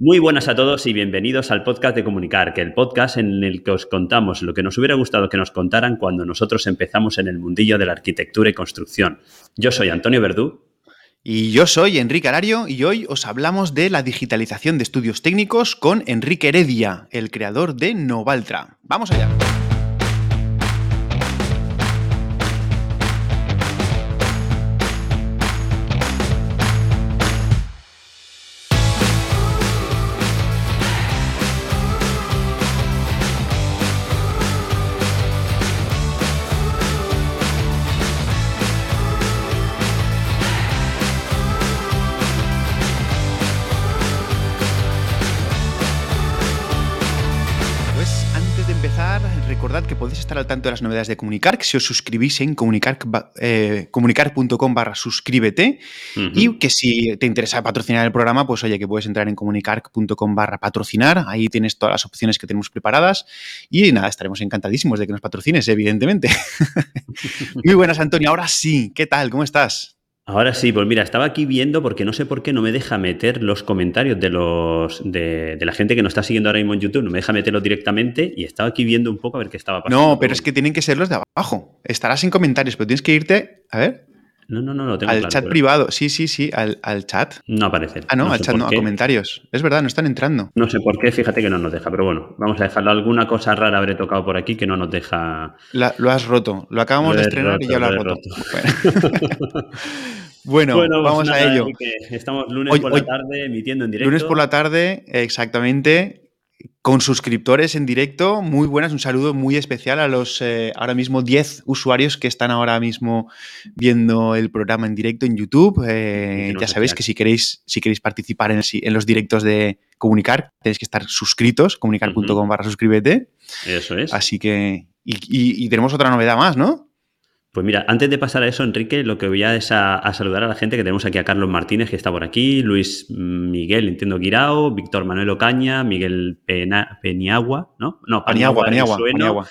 Muy buenas a todos y bienvenidos al podcast de Comunicar, que el podcast en el que os contamos lo que nos hubiera gustado que nos contaran cuando nosotros empezamos en el mundillo de la arquitectura y construcción. Yo soy Antonio Verdú. Y yo soy Enrique Arario y hoy os hablamos de la digitalización de estudios técnicos con Enrique Heredia, el creador de Novaltra. Vamos allá. De las novedades de Comunicar, si os suscribís en comunicar, eh, comunicar.com barra suscríbete y que si te interesa patrocinar el programa, pues oye, que puedes entrar en comunicar.com barra patrocinar, ahí tienes todas las opciones que tenemos preparadas y nada, estaremos encantadísimos de que nos patrocines, evidentemente. Muy buenas, Antonio, ahora sí, ¿qué tal? ¿Cómo estás? Ahora sí, pues mira, estaba aquí viendo porque no sé por qué no me deja meter los comentarios de los de, la gente que nos está siguiendo ahora mismo en YouTube, no me deja meterlos directamente y estaba aquí viendo un poco a ver qué estaba pasando. No, pero es que tienen que ser los de abajo. Estarás en comentarios, pero tienes que irte, a ver. No, no, no, no tengo Al chat privado, sí, sí, sí, al, chat. No aparece. Ah, no, al chat no, a comentarios. Es verdad, no están entrando. No sé por qué, fíjate que no nos deja, pero bueno, vamos a dejarlo. Alguna cosa rara habré tocado por aquí que no nos deja. lo has roto, lo acabamos de estrenar y ya lo has roto. Bueno. Bueno, pues vamos a ello. Estamos lunes por la tarde emitiendo en directo. Lunes por la tarde, exactamente. Con suscriptores en directo, muy buenas, un saludo muy especial a los eh, ahora mismo 10 usuarios que están ahora mismo viendo el programa en directo en YouTube. Eh, ya sabéis que si queréis, si queréis participar en, los directos de Comunicar, tenéis que estar suscritos, comunicar.com barra suscríbete. Eso es. Así que, y tenemos otra novedad más, ¿no? Pues mira, antes de pasar a eso, Enrique, lo que voy a es a, saludar a la gente que tenemos aquí a Carlos Martínez, que está por aquí, Luis Miguel, entiendo, Guirao, Víctor Manuel Ocaña, Miguel Peniagua, ¿no? No, Paniagua, Paniagua,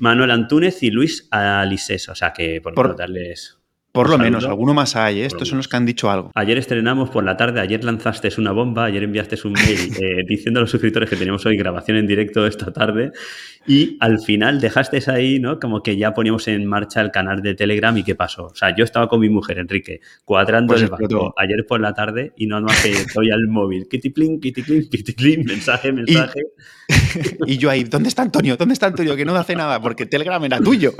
Manuel Antúnez y Luis Alises, o sea que por, por darles por lo menos, alguno más hay, ¿eh? estos son los que han dicho algo. Ayer estrenamos por la tarde, ayer lanzaste una bomba, ayer enviaste un mail eh, diciendo a los suscriptores que teníamos hoy grabación en directo esta tarde y al final dejaste ahí, ¿no? Como que ya poníamos en marcha el canal de Telegram y ¿qué pasó? O sea, yo estaba con mi mujer, Enrique, cuadrando pues el banco ayer por la tarde y no más que estoy al móvil, kitty kitty mensaje, mensaje. Y, yo ahí, ¿dónde está Antonio? ¿Dónde está Antonio? Que no hace nada porque Telegram era tuyo.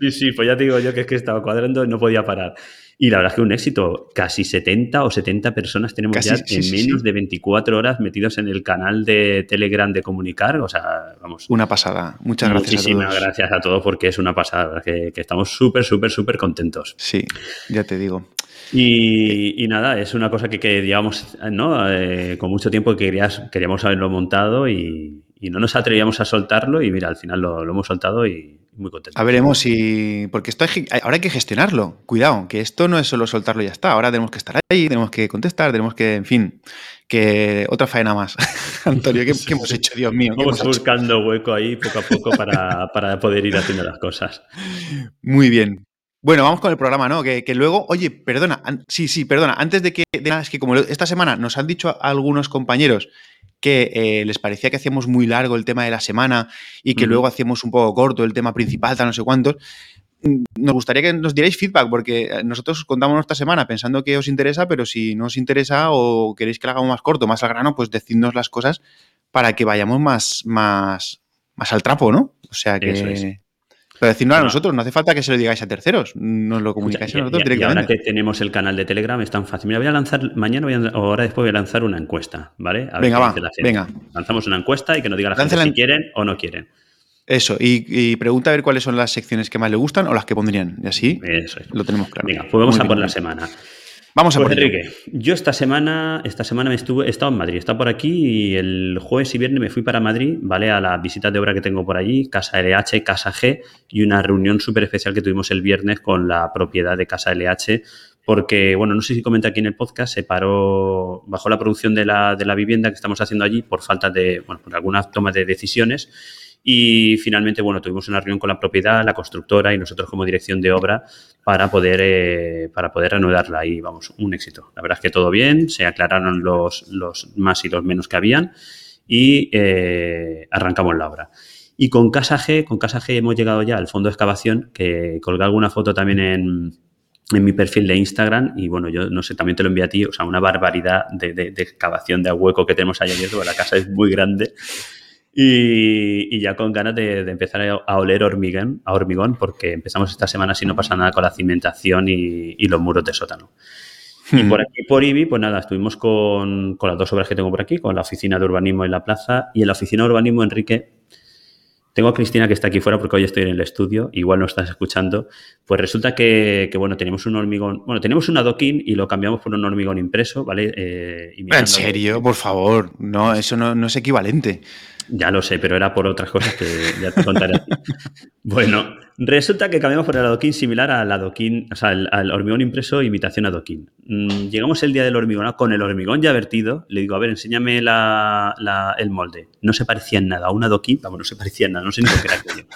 Sí, sí, pues ya te digo yo que es que estaba cuadrando y no podía parar. Y la verdad es que un éxito. Casi 70 o 70 personas tenemos ya en menos de 24 horas metidos en el canal de Telegram de Comunicar. O sea, vamos. Una pasada. Muchas gracias Muchísimas a todos. gracias a todos porque es una pasada. Que, estamos súper, súper, súper contentos. Sí, ya te digo. Y, nada, es una cosa que, que llevamos ¿no? Eh, con mucho tiempo que querías, queríamos haberlo montado y, no nos atrevíamos a soltarlo y mira, al final lo hemos soltado y, muy contento. A veremos si. Porque esto ahora hay que gestionarlo. Cuidado, que esto no es solo soltarlo y ya está. Ahora tenemos que estar ahí, tenemos que contestar, tenemos que, en fin, que otra faena más. Antonio, ¿qué, hemos hecho, Dios mío? Vamos buscando hueco ahí poco a poco para, para, poder ir haciendo las cosas. Muy bien. Bueno, vamos con el programa, ¿no? Que, luego, oye, perdona, sí, sí, perdona, antes de que, de es que como esta semana nos han dicho algunos compañeros que eh, les parecía que hacíamos muy largo el tema de la semana y que luego hacíamos un poco corto el tema principal, tal no sé cuántos. Mm, nos gustaría que nos dierais feedback, porque eh, nosotros contamos esta semana pensando que os interesa, pero si no os interesa o queréis que lo hagamos más corto, más al grano, pues decidnos las cosas para que vayamos más, más, más al trapo, ¿no? O sea que. Pero decirnos a nosotros, no hace falta que se lo digáis a terceros, nos lo comunicáis a nosotros directamente. Y ahora que tenemos el canal de Telegram es tan fácil. Mira, voy a lanzar, mañana voy a, o ahora después voy a lanzar una encuesta, ¿vale? venga, va, venga. Lanzamos una encuesta y que nos diga la gente si quieren o no quieren. Eso, y, pregunta a ver cuáles son las secciones que más le gustan o las que pondrían. Y así lo tenemos claro. Venga, pues vamos a por la semana. Vamos a pues, Enrique, yo esta semana, esta semana me estuve, he estado en Madrid, he estado por aquí y el jueves y viernes me fui para Madrid, ¿vale? A las visitas de obra que tengo por allí, Casa LH, Casa G y una reunión súper especial que tuvimos el viernes con la propiedad de Casa LH porque, bueno, no sé si comenta aquí en el podcast, se paró, bajó la producción de la, de la vivienda que estamos haciendo allí por falta de, bueno, por algunas tomas de decisiones Y finalmente, bueno, tuvimos una reunión con la propiedad, la constructora y nosotros como dirección de obra para poder, eh, para poder reanudarla. Y vamos, un éxito. La verdad es que todo bien, se aclararon los, los más y los menos que habían y eh, arrancamos la obra. Y con Casa G, con Casa G hemos llegado ya al fondo de excavación, que colgué alguna foto también en, en mi perfil de Instagram y bueno, yo no sé, también te lo envío a ti, o sea, una barbaridad de, excavación de hueco que tenemos ahí abierto, la casa es muy grande y, ya con ganas de, empezar a oler hormigón, a hormigón porque empezamos esta semana si no pasa nada con la cimentación y, los muros de sótano. Y por aquí, por IBI, pues nada, estuvimos con, con las dos obras que tengo por aquí, con la oficina de urbanismo en la plaza y en la oficina de urbanismo, Enrique, tengo a Cristina que está aquí fuera porque hoy estoy en el estudio, igual no estás escuchando. Pues resulta que, bueno, tenemos un hormigón, bueno, tenemos un adoquín y lo cambiamos por un hormigón impreso, ¿vale? Eh, ¿En serio? Por favor, no, eso no, no es equivalente. Ya lo sé, pero era por otras cosas que ya te contaré. bueno, resulta que cambiamos por el adoquín similar al adoquín, o sea, al, hormigón impreso imitación adoquín. Mm, llegamos el día del hormigón con el hormigón ya vertido. Le digo, a ver, enséñame el molde. No se parecía en nada a un adoquín, vamos, no se parecía en nada, no sé ni por qué era aquello.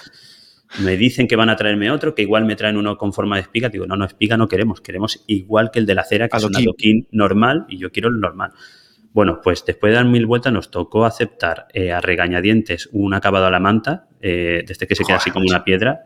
Me dicen que van a traerme otro, que igual me traen uno con forma de espiga. Digo, no, no, espiga no queremos. Queremos igual que el de la cera, que es un adoquín normal, y yo quiero el normal. Bueno, pues después de dar mil vueltas nos tocó aceptar eh, a regañadientes un acabado a la manta, eh, desde que se queda así como una piedra.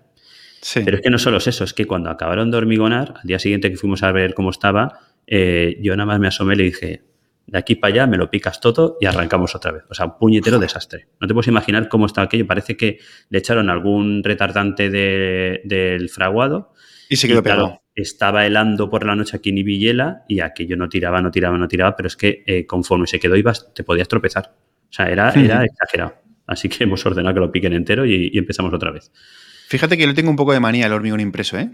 Pero es que no solo es eso, es que cuando acabaron de hormigonar, al día siguiente que fuimos a ver cómo estaba, eh, yo nada más me asomé y le dije, de aquí para allá me lo picas todo y arrancamos otra vez. O sea, un puñetero desastre. No te puedes imaginar cómo está aquello. Parece que le echaron algún retardante del fraguado. Y se quedó pegado estaba helando por la noche aquí en Ibillela y aquello no tiraba, no tiraba, no tiraba, pero es que eh, conforme se quedó ibas, te podías tropezar. O sea, era, era exagerado. Así que hemos ordenado que lo piquen entero y, empezamos otra vez. Fíjate que yo tengo un poco de manía el hormigón impreso, ¿eh?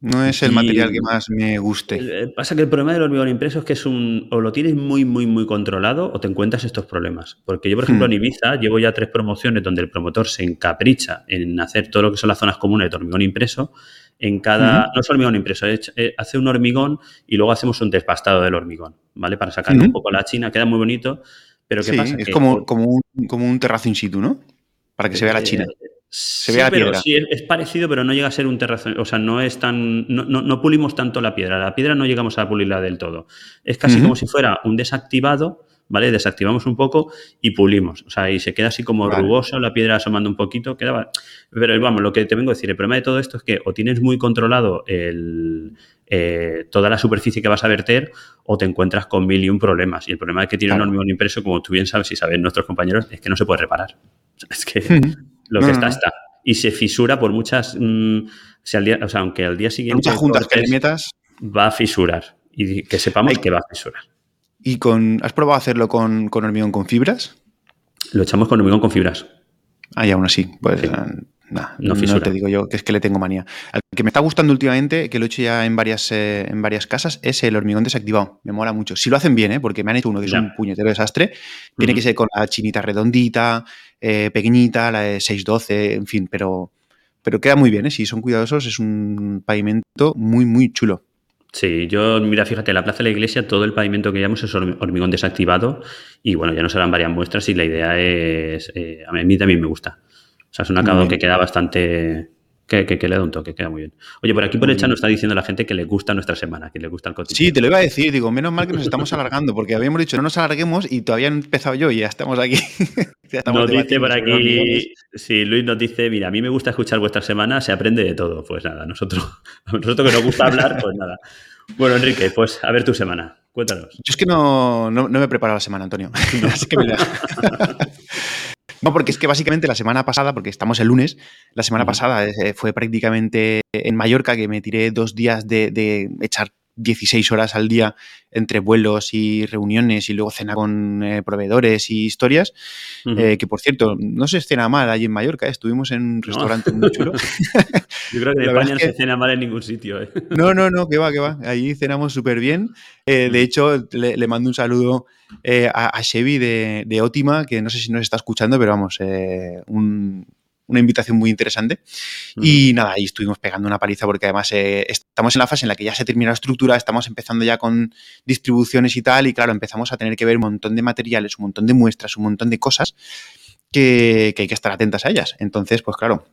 No es el material que más me guste. Eh, pasa que el problema del hormigón impreso es que es un. O lo tienes muy, muy, muy controlado o te encuentras estos problemas. Porque yo, por ejemplo, hmm. en Ibiza llevo ya tres promociones donde el promotor se encapricha en hacer todo lo que son las zonas comunes de hormigón impreso en cada, no es hormigón impreso, eh, hace un hormigón y luego hacemos un despastado del hormigón, ¿vale? Para sacar un poco la china, queda muy bonito, pero ¿qué pasa? Es como, como, un, como un terrazo in situ, ¿no? Para que se vea la china. Eh, se vea la piedra. Sí, es parecido, pero no llega a ser un terrazo, o sea, no es tan, no, no, pulimos tanto la piedra, la piedra no llegamos a pulirla del todo. Es casi como si fuera un desactivado ¿vale? Desactivamos un poco y pulimos. O sea, y se queda así como rugoso, la piedra asomando un poquito, quedaba... Pero vamos, lo que te vengo a decir, el problema de todo esto es que o tienes muy controlado el, eh, toda la superficie que vas a verter o te encuentras con mil y un problemas. Y el problema es que tiene un hormigón impreso, como tú bien sabes y saben nuestros compañeros, es que no se puede reparar. Es que lo que está, está. Y se fisura por muchas... Mm, o sea, aunque al día siguiente... Muchas juntas que le metas... Va a fisurar. Y que sepamos que va a fisurar. ¿Y con, has probado hacerlo con, hormigón con fibras? Lo echamos con hormigón con fibras. Ah, y aún así, pues eh, no, te digo yo que es que le tengo manía. El que me está gustando últimamente, que lo he hecho ya en varias, eh, en varias casas, es el hormigón desactivado. Me mola mucho. Si lo hacen bien, ¿eh? porque me han hecho uno que es un puñetero desastre. Tiene que ser con la chinita redondita, eh, pequeñita, la de 612, en fin, pero, pero queda muy bien. ¿eh? Si son cuidadosos, es un pavimento muy, muy chulo. Sí, yo, mira, fíjate, en la plaza de la iglesia todo el pavimento que llevamos es hormigón desactivado y bueno, ya nos harán varias muestras y la idea es, eh, a mí también me gusta. O sea, es un acabado que queda bastante, que, que, le da un toque, queda muy bien. Oye, por aquí por el chat nos está diciendo la gente que le gusta nuestra semana, que le gusta el cotidiano. Sí, te lo iba a decir, digo, menos mal que nos estamos alargando, porque habíamos dicho no nos alarguemos y todavía he empezado yo y ya estamos aquí. nos dice por aquí, sí, Luis nos dice, mira, a mí me gusta escuchar vuestra semana, se aprende de todo. Pues nada, nosotros, nosotros que nos gusta hablar, pues nada. Bueno, Enrique, pues a ver tu semana. Cuéntanos. Yo es que no, no, me he preparado la semana, Antonio. Así que me No, porque es que básicamente la semana pasada, porque estamos el lunes, la semana pasada eh, fue prácticamente en Mallorca que me tiré dos días de, de echar 16 horas al día entre vuelos y reuniones y luego cena con eh, proveedores y historias, eh, que por cierto, no se cena mal allí en Mallorca, estuvimos en un restaurante muy chulo. Yo creo que en España no se cena mal en ningún sitio. No, no, no, que va, que va. Allí cenamos súper bien. de hecho, le, mando un saludo a, Chevy de, de, Ótima, que no sé si nos está escuchando, pero vamos, un una invitación muy interesante. Y nada, ahí estuvimos pegando una paliza porque además eh, estamos en la fase en la que ya se termina la estructura, estamos empezando ya con distribuciones y tal, y claro, empezamos a tener que ver un montón de materiales, un montón de muestras, un montón de cosas. que, hay que estar atentas a ellas. Entonces, pues claro,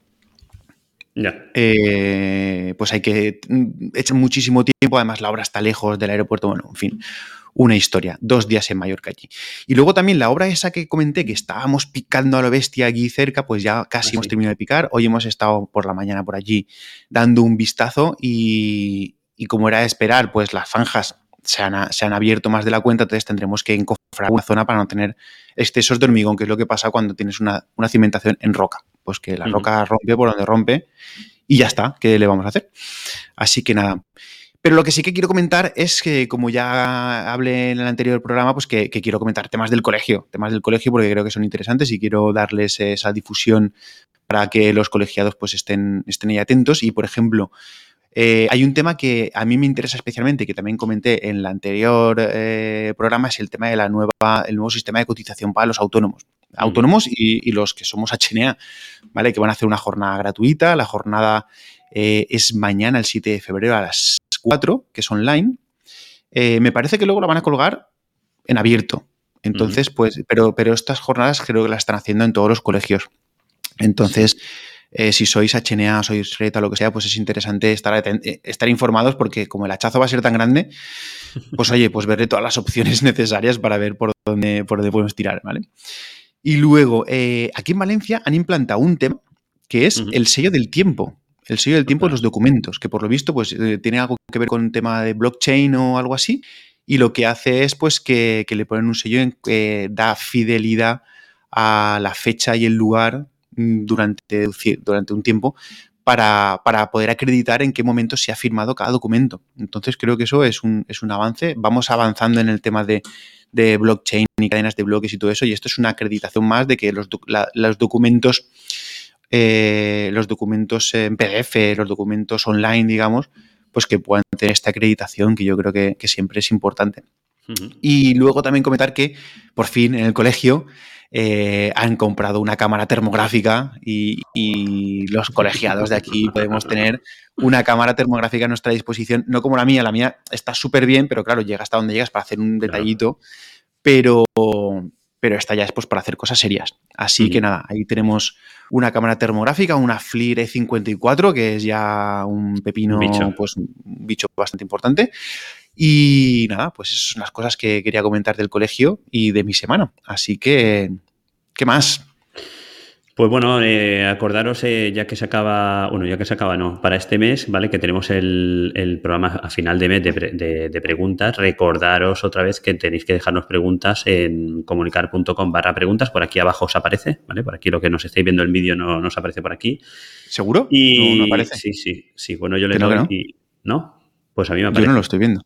ya. Eh, pues hay que mm, echar muchísimo tiempo, además la obra está lejos del aeropuerto, bueno, en fin, una historia, dos días en Mallorca allí. Y luego también la obra esa que comenté, que estábamos picando a la bestia allí cerca, pues ya casi ah, hemos terminado de picar, hoy hemos estado por la mañana por allí dando un vistazo y, y como era de esperar, pues las franjas se han, se han, abierto más de la cuenta, entonces tendremos que encofrar una zona para no tener excesos de hormigón, que es lo que pasa cuando tienes una, una cimentación en roca. Pues que la roca rompe por donde rompe y ya está, ¿qué le vamos a hacer? Así que nada. Pero lo que sí que quiero comentar es que, como ya hablé en el anterior programa, pues que, quiero comentar temas del colegio, temas del colegio porque creo que son interesantes y quiero darles esa difusión para que los colegiados pues estén, estén ahí atentos. Y, por ejemplo, eh, hay un tema que a mí me interesa especialmente, que también comenté en el anterior eh, programa, es el tema de la nueva, el nuevo sistema de cotización para los autónomos. Autónomos y, los que somos HNA, ¿vale? Que van a hacer una jornada gratuita. La jornada eh, es mañana, el 7 de febrero, a las 4, que es online. me parece que luego la van a colgar en abierto. Entonces, pues, pero, pero estas jornadas creo que las están haciendo en todos los colegios. Entonces, eh, si sois HNA, sois RETA, lo que sea, pues es interesante estar, eh, estar informados porque como el hachazo va a ser tan grande, pues oye, pues veré todas las opciones necesarias para ver por dónde, por dónde podemos tirar, ¿vale? Y luego, eh, aquí en Valencia han implantado un tema que es el sello del tiempo. El sello del tiempo de los documentos, que por lo visto pues, tiene algo que ver con el tema de blockchain o algo así. Y lo que hace es pues, que, le ponen un sello que da fidelidad a la fecha y el lugar Mm, durante, durante un tiempo para, poder acreditar en qué momento se ha firmado cada documento. Entonces creo que eso es un, es un avance. Vamos avanzando en el tema de, blockchain y cadenas de bloques y todo eso, y esto es una acreditación más de que los, los documentos, eh, los documentos en PDF, los documentos online, digamos, pues que puedan tener esta acreditación que yo creo que, siempre es importante. Y luego también comentar que por fin en el colegio eh, han comprado una cámara termográfica y, los colegiados de aquí podemos tener una cámara termográfica a nuestra disposición, no como la mía, la mía está súper bien, pero claro, llega hasta donde llegas para hacer un detallito, pero, pero esta ya es pues para hacer cosas serias. Así que nada, ahí tenemos una cámara termográfica, una FLIR E54, que es ya un pepino, pues un bicho bastante importante. Y nada, pues esas son las cosas que quería comentar del colegio y de mi semana. Así que, ¿qué más? Pues bueno, eh, acordaros, eh, ya que se acaba, bueno, ya que se acaba, no, para este mes, ¿vale? Que tenemos el, programa a final de mes de, preguntas, recordaros otra vez que tenéis que dejarnos preguntas en comunicar.com barra preguntas, por aquí abajo os aparece, ¿vale? Por aquí lo que nos estáis viendo el vídeo no nos aparece por aquí. ¿Seguro? Y, no, aparece. Sí, sí, sí, bueno, yo le doy no, y, ¿no? Pues a mí me aparece. Yo no lo estoy viendo.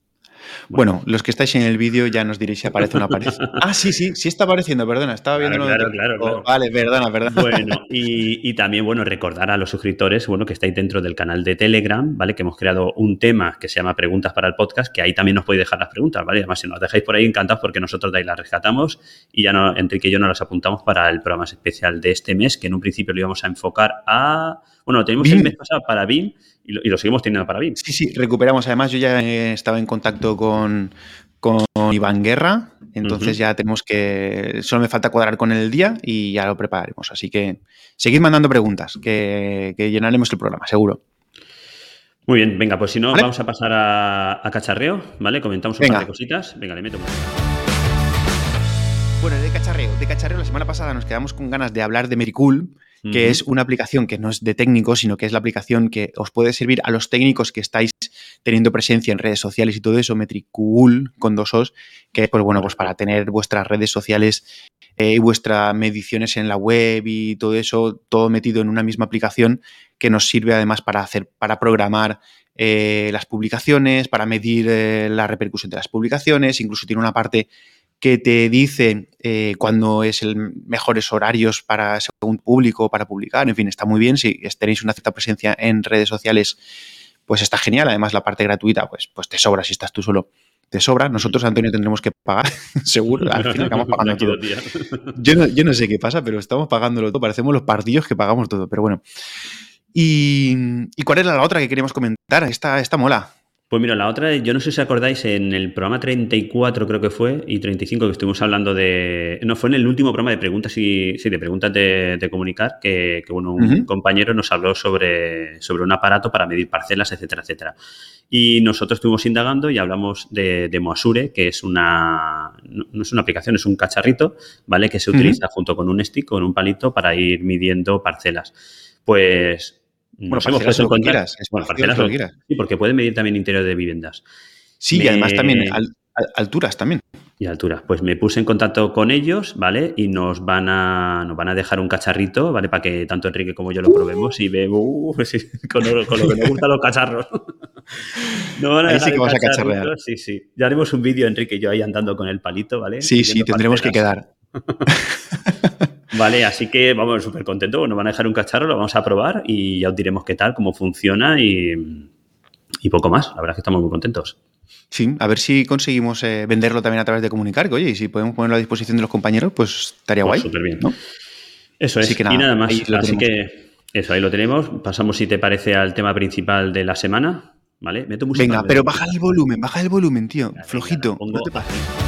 Bueno, los que estáis en el vídeo ya nos diréis si aparece o no aparece. Ah, sí, sí, sí está apareciendo, perdona, estaba viendo. Claro, claro, claro, Vale, perdona, perdona. Bueno, y, también, bueno, recordar a los suscriptores, bueno, que estáis dentro del canal de Telegram, ¿vale? Que hemos creado un tema que se llama Preguntas para el Podcast, que ahí también nos podéis dejar las preguntas, ¿vale? Además, si nos dejáis por ahí, encantados porque nosotros de ahí las rescatamos y ya no, Enrique y yo nos las apuntamos para el programa especial de este mes, que en un principio lo íbamos a enfocar a. Bueno, lo tenemos el mes pasado para BIM y lo, seguimos teniendo para BIM. Sí, sí, recuperamos. Además, yo ya estaba en contacto con, con Iván Guerra, entonces ya tenemos que. Solo me falta cuadrar con el día y ya lo prepararemos. Así que seguid mandando preguntas, que, llenaremos el programa, seguro. Muy bien, venga, pues si no, vamos a pasar a, cacharreo, ¿vale? Comentamos un par de cositas. Venga, le meto Bueno, de cacharreo. De cacharreo, la semana pasada nos quedamos con ganas de hablar de Mericool que es una aplicación que no es de técnicos, sino que es la aplicación que os puede servir a los técnicos que estáis teniendo presencia en redes sociales y todo eso, Metricool con dos os, que es pues bueno, pues para tener vuestras redes sociales eh, y vuestras mediciones en la web y todo eso, todo metido en una misma aplicación que nos sirve además para hacer, para programar eh, las publicaciones, para medir eh, la repercusión de las publicaciones, incluso tiene una parte que te dice eh, cuándo es el mejores horarios para según público para publicar. En fin, está muy bien. Si tenéis una cierta presencia en redes sociales, pues está genial. Además, la parte gratuita, pues, pues te sobra si estás tú solo. Te sobra. Nosotros, Antonio, tendremos que pagar, seguro. Al final acabamos pagando todo. Yo no, yo no sé qué pasa, pero estamos pagándolo todo. Parecemos los partidos que pagamos todo. Pero bueno. ¿Y, cuál era la otra que queríamos comentar? Esta, esta mola. Pues mira, la otra, yo no sé si acordáis, en el programa 34 creo que fue, y 35 que estuvimos hablando de... No, fue en el último programa de preguntas y sí, de preguntas de, comunicar, que, bueno, un compañero nos habló sobre, sobre un aparato para medir parcelas, etcétera, etcétera. Y nosotros estuvimos indagando y hablamos de, de Moasure, que es una... No es una aplicación, es un cacharrito, ¿vale? Que se utiliza junto con un stick, con un palito, para ir midiendo parcelas. Pues bueno, parcelas lo que quieras. bueno, parcelas lo que quieras. Sí, porque puede medir también interior de viviendas. Sí, y además también alturas también. Y alturas. Pues me puse en contacto con ellos, ¿vale? Y nos van a, nos van a dejar un cacharrito, ¿vale? Para que tanto Enrique como yo lo probemos y vemos uh, con, lo, que nos gustan los cacharros. no van a ahí sí que vamos a cacharrear. Sí, sí. Ya haremos un vídeo, Enrique y yo ahí andando con el palito, ¿vale? Sí, sí, tendremos que quedar. Vale, así que vamos súper contentos. Nos van a dejar un cacharro, lo vamos a probar y ya os diremos qué tal, cómo funciona y, poco más. La verdad es que estamos muy contentos. Sí, a ver si conseguimos eh, venderlo también a través de comunicar. oye, y si podemos ponerlo a disposición de los compañeros, pues estaría pues guay. Súper bien. ¿no? Eso es. y nada más. Así que eso, ahí lo tenemos. Pasamos, si te parece, al tema principal de la semana. ¿Vale? Meto Venga, pero baja el volumen, baja el volumen, tío. Flojito. no te pases.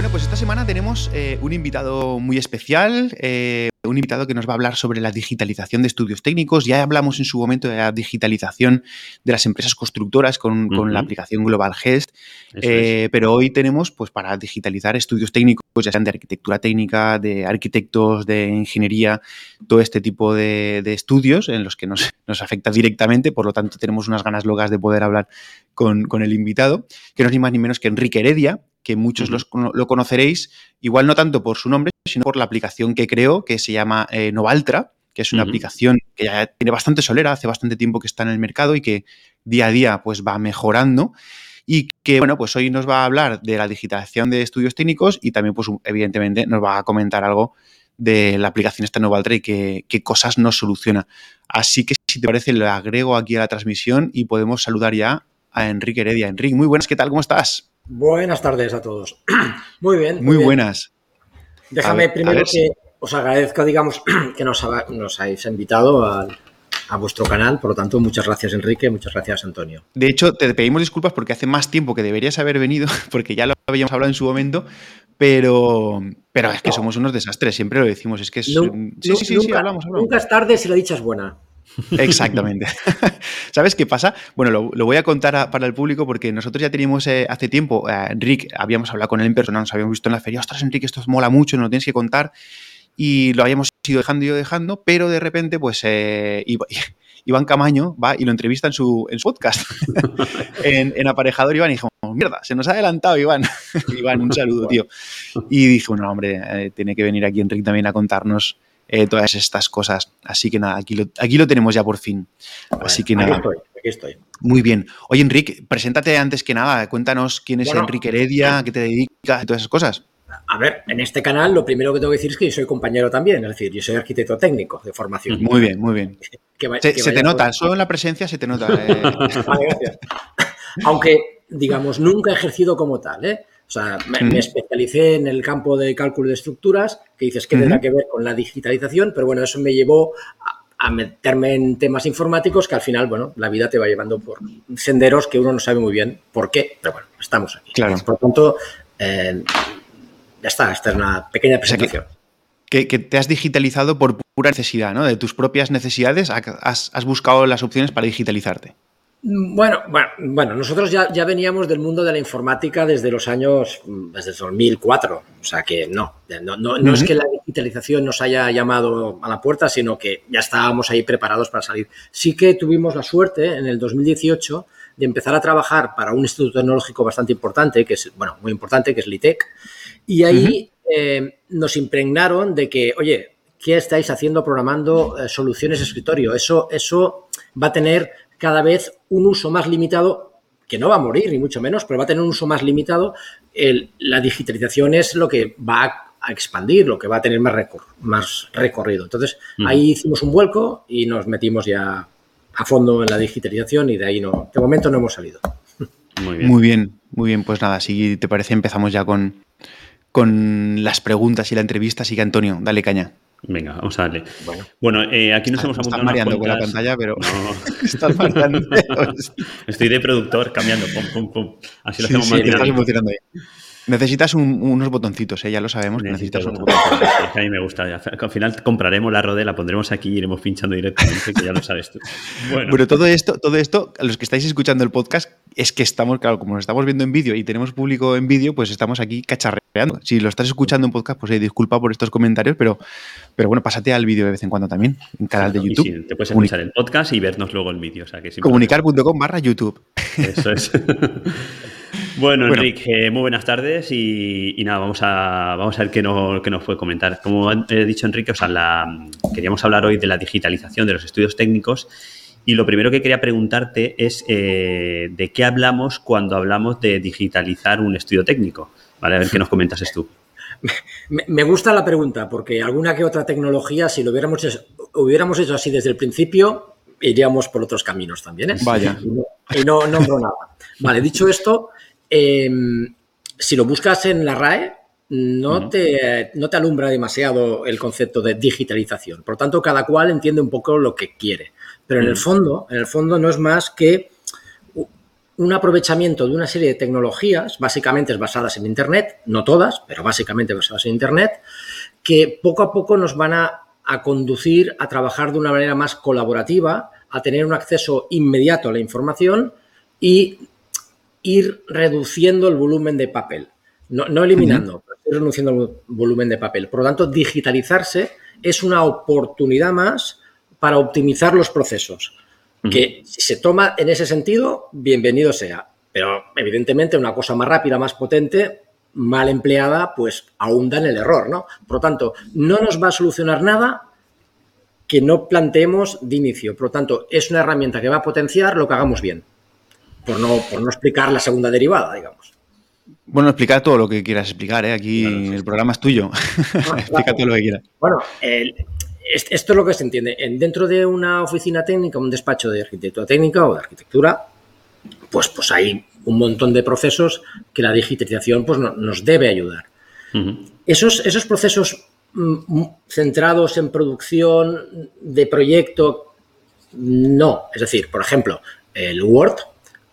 Bueno, pues esta semana tenemos eh, un invitado muy especial, eh, un invitado que nos va a hablar sobre la digitalización de estudios técnicos. Ya hablamos en su momento de la digitalización de las empresas constructoras con, la aplicación Global Gest, eh, pero hoy tenemos, pues para digitalizar estudios técnicos, ya sean de arquitectura técnica, de arquitectos, de ingeniería, todo este tipo de, estudios en los que nos, afecta directamente, por lo tanto tenemos unas ganas locas de poder hablar con, con el invitado, que no es ni más ni menos que Enrique Heredia, que muchos lo conoceréis, igual no tanto por su nombre, sino por la aplicación que creo, que se llama eh, Novaltra, que es una aplicación que ya tiene bastante solera, hace bastante tiempo que está en el mercado y que día a día pues va mejorando y que, bueno, pues hoy nos va a hablar de la digitalización de estudios técnicos y también, pues evidentemente, nos va a comentar algo de la aplicación esta Novaltra y qué, qué cosas nos soluciona. Así que, si te parece, lo agrego aquí a la transmisión y podemos saludar ya a Enrique Heredia. Enrique, muy buenas, ¿qué tal? ¿Cómo estás? Buenas tardes a todos. Muy bien. Muy, buenas. Déjame primero que os agradezca, digamos, que nos, nos hayáis invitado a, vuestro canal. Por lo tanto, muchas gracias, Enrique. Muchas gracias, Antonio. De hecho, te pedimos disculpas porque hace más tiempo que deberías haber venido, porque ya lo habíamos hablado en su momento, pero, pero es que somos unos desastres. Siempre lo decimos. Es que es. sí, sí, sí, nunca, hablamos, hablamos. Nunca es tarde si la dicha es buena. Exactamente. ¿Sabes qué pasa? Bueno, lo, voy a contar para el público porque nosotros ya teníamos eh, hace tiempo, eh, Enrique, habíamos hablado con él en persona, nos habíamos visto en la feria, ostras, Enrique, esto mola mucho, nos lo tienes que contar. Y lo habíamos ido dejando y ido dejando, pero de repente, pues, eh, Iván Camaño va y lo entrevista en su, en su podcast, en, Aparejador Iván, y dijimos, mierda, se nos ha adelantado Iván. Iván, un saludo, tío. Y dije, bueno, hombre, tiene que venir aquí Enrique también a contarnos eh, todas estas cosas. Así que nada, aquí lo, aquí lo tenemos ya por fin. Así que nada. Aquí estoy, aquí estoy. Muy bien. Oye, Enrique, preséntate antes que nada. Cuéntanos quién es Enrique Heredia, qué te dedicas y todas esas cosas. A ver, en este canal lo primero que tengo que decir es que yo soy compañero también, es decir, yo soy arquitecto técnico de formación. Muy bien, muy bien. se, te nota, solo en la presencia se te nota. Eh. vale, gracias. Aunque, digamos, nunca he ejercido como tal, ¿eh? O sea, me, especialicé en el campo de cálculo de estructuras, que dices que tendrá que ver con la digitalización, pero bueno, eso me llevó a, meterme en temas informáticos que al final, bueno, la vida te va llevando por senderos que uno no sabe muy bien por qué, pero bueno, estamos aquí. Claro. Por lo tanto, eh, ya está, esta es una pequeña presentación. que, te has digitalizado por pura necesidad, ¿no? De tus propias necesidades, has buscado las opciones para digitalizarte. Bueno, bueno, bueno, nosotros ya, ya, veníamos del mundo de la informática desde los años, desde 2004, o sea que no, no, no, es que la digitalización nos haya llamado a la puerta, sino que ya estábamos ahí preparados para salir. Sí que tuvimos la suerte en el 2018 de empezar a trabajar para un instituto tecnológico bastante importante, que es, bueno, muy importante, que es LITEC, y ahí eh, nos impregnaron de que, oye, ¿qué estáis haciendo programando eh, soluciones de escritorio? Eso, eso va a tener cada vez un uso más limitado, que no va a morir, ni mucho menos, pero va a tener un uso más limitado. la digitalización es lo que va a, expandir, lo que va a tener más, más recorrido. Entonces, ahí hicimos un vuelco y nos metimos ya a fondo en la digitalización y de ahí no, de momento no hemos salido. Muy bien. Muy bien, muy bien. Pues nada, si te parece, empezamos ya con, con las preguntas y la entrevista. Así que, Antonio, dale caña. Venga, vamos a darle. Bueno, eh, aquí nos hemos apuntado. Estás mareando con la pantalla, pero. No. Estás mareando. Estoy de productor cambiando. Pum, pum, pum. Así lo hacemos sí, más estás emocionando ahí. Necesitas unos botoncitos, ¿eh? ya lo sabemos necesitas unos botoncitos. a mí me gusta. Al final compraremos la rodela, la pondremos aquí y iremos pinchando directamente, que ya lo sabes tú. Bueno. todo esto, todo esto, los que estáis escuchando el podcast, es que estamos, claro, como nos estamos viendo en vídeo y tenemos público en vídeo, pues estamos aquí cacharreando. Si lo estás escuchando en podcast, pues disculpa por estos comentarios, pero, pero bueno, pásate al vídeo de vez en cuando también, en canal de YouTube. Sí, te puedes escuchar el podcast y vernos luego el vídeo. O sea, Comunicar.com barra YouTube. Eso es. Bueno, Enrique, muy buenas tardes y, nada, vamos a, vamos a ver qué, no, qué nos puede comentar. Como he dicho Enrique, o sea, la, queríamos hablar hoy de la digitalización de los estudios técnicos y lo primero que quería preguntarte es eh, de qué hablamos cuando hablamos de digitalizar un estudio técnico. Vale, a ver qué nos comentas tú. Me gusta la pregunta porque alguna que otra tecnología, si lo hubiéramos hecho, hubiéramos hecho así desde el principio, iríamos por otros caminos también. ¿eh? Vaya. Y no, no, nada. Vale, dicho esto, Em, si lo buscas en la RAE, no, te, no te alumbra demasiado el concepto de digitalización. Por lo tanto, cada cual entiende un poco lo que quiere. Pero en el fondo, en el fondo no es más que un aprovechamiento de una serie de tecnologías, básicamente basadas en Internet, no todas, pero básicamente basadas en Internet, que poco a poco nos van a, a conducir a trabajar de una manera más colaborativa, a tener un acceso inmediato a la información y ir reduciendo el volumen de papel. No, eliminando, pero reduciendo el volumen de papel. Por lo tanto, digitalizarse es una oportunidad más para optimizar los procesos. Que si se toma en ese sentido, bienvenido sea. Pero evidentemente una cosa más rápida, más potente, mal empleada, pues ahonda en el error, ¿no? Por lo tanto, no nos va a solucionar nada que no planteemos de inicio. Por lo tanto, es una herramienta que va a potenciar lo que hagamos bien por no, por no explicar la segunda derivada, digamos. Bueno, explicar todo lo que quieras explicar, ¿eh? aquí el programa es tuyo. Explica todo lo que quieras. Bueno, esto es lo que se entiende. Dentro de una oficina técnica, un despacho de arquitectura técnica o de arquitectura, pues, pues hay un montón de procesos que la digitalización pues, nos debe ayudar. esos, esos procesos mm, centrados en producción de proyecto, no. Es decir, por ejemplo, el Word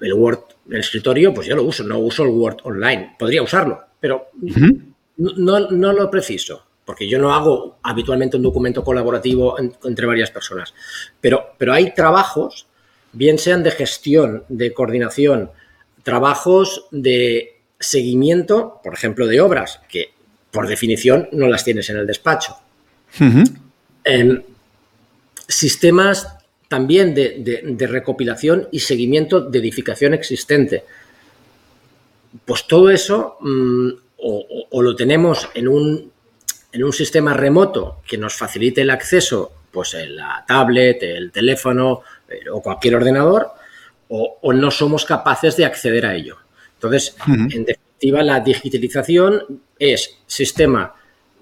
el Word en el escritorio, pues yo lo uso, no uso el Word online. Podría usarlo, pero no, no, lo preciso, porque yo no hago habitualmente un documento colaborativo entre varias personas. Pero, pero hay trabajos, bien sean de gestión, de coordinación, trabajos de seguimiento, por ejemplo, de obras, que por definición no las tienes en el despacho. Em, sistemas también de, recopilación y seguimiento de edificación existente. Pues todo eso mm, o, lo tenemos en un, en un sistema remoto que nos facilite el acceso, pues en la tablet, el teléfono eh, o cualquier ordenador, o, no somos capaces de acceder a ello. Entonces, en definitiva, la digitalización es sistema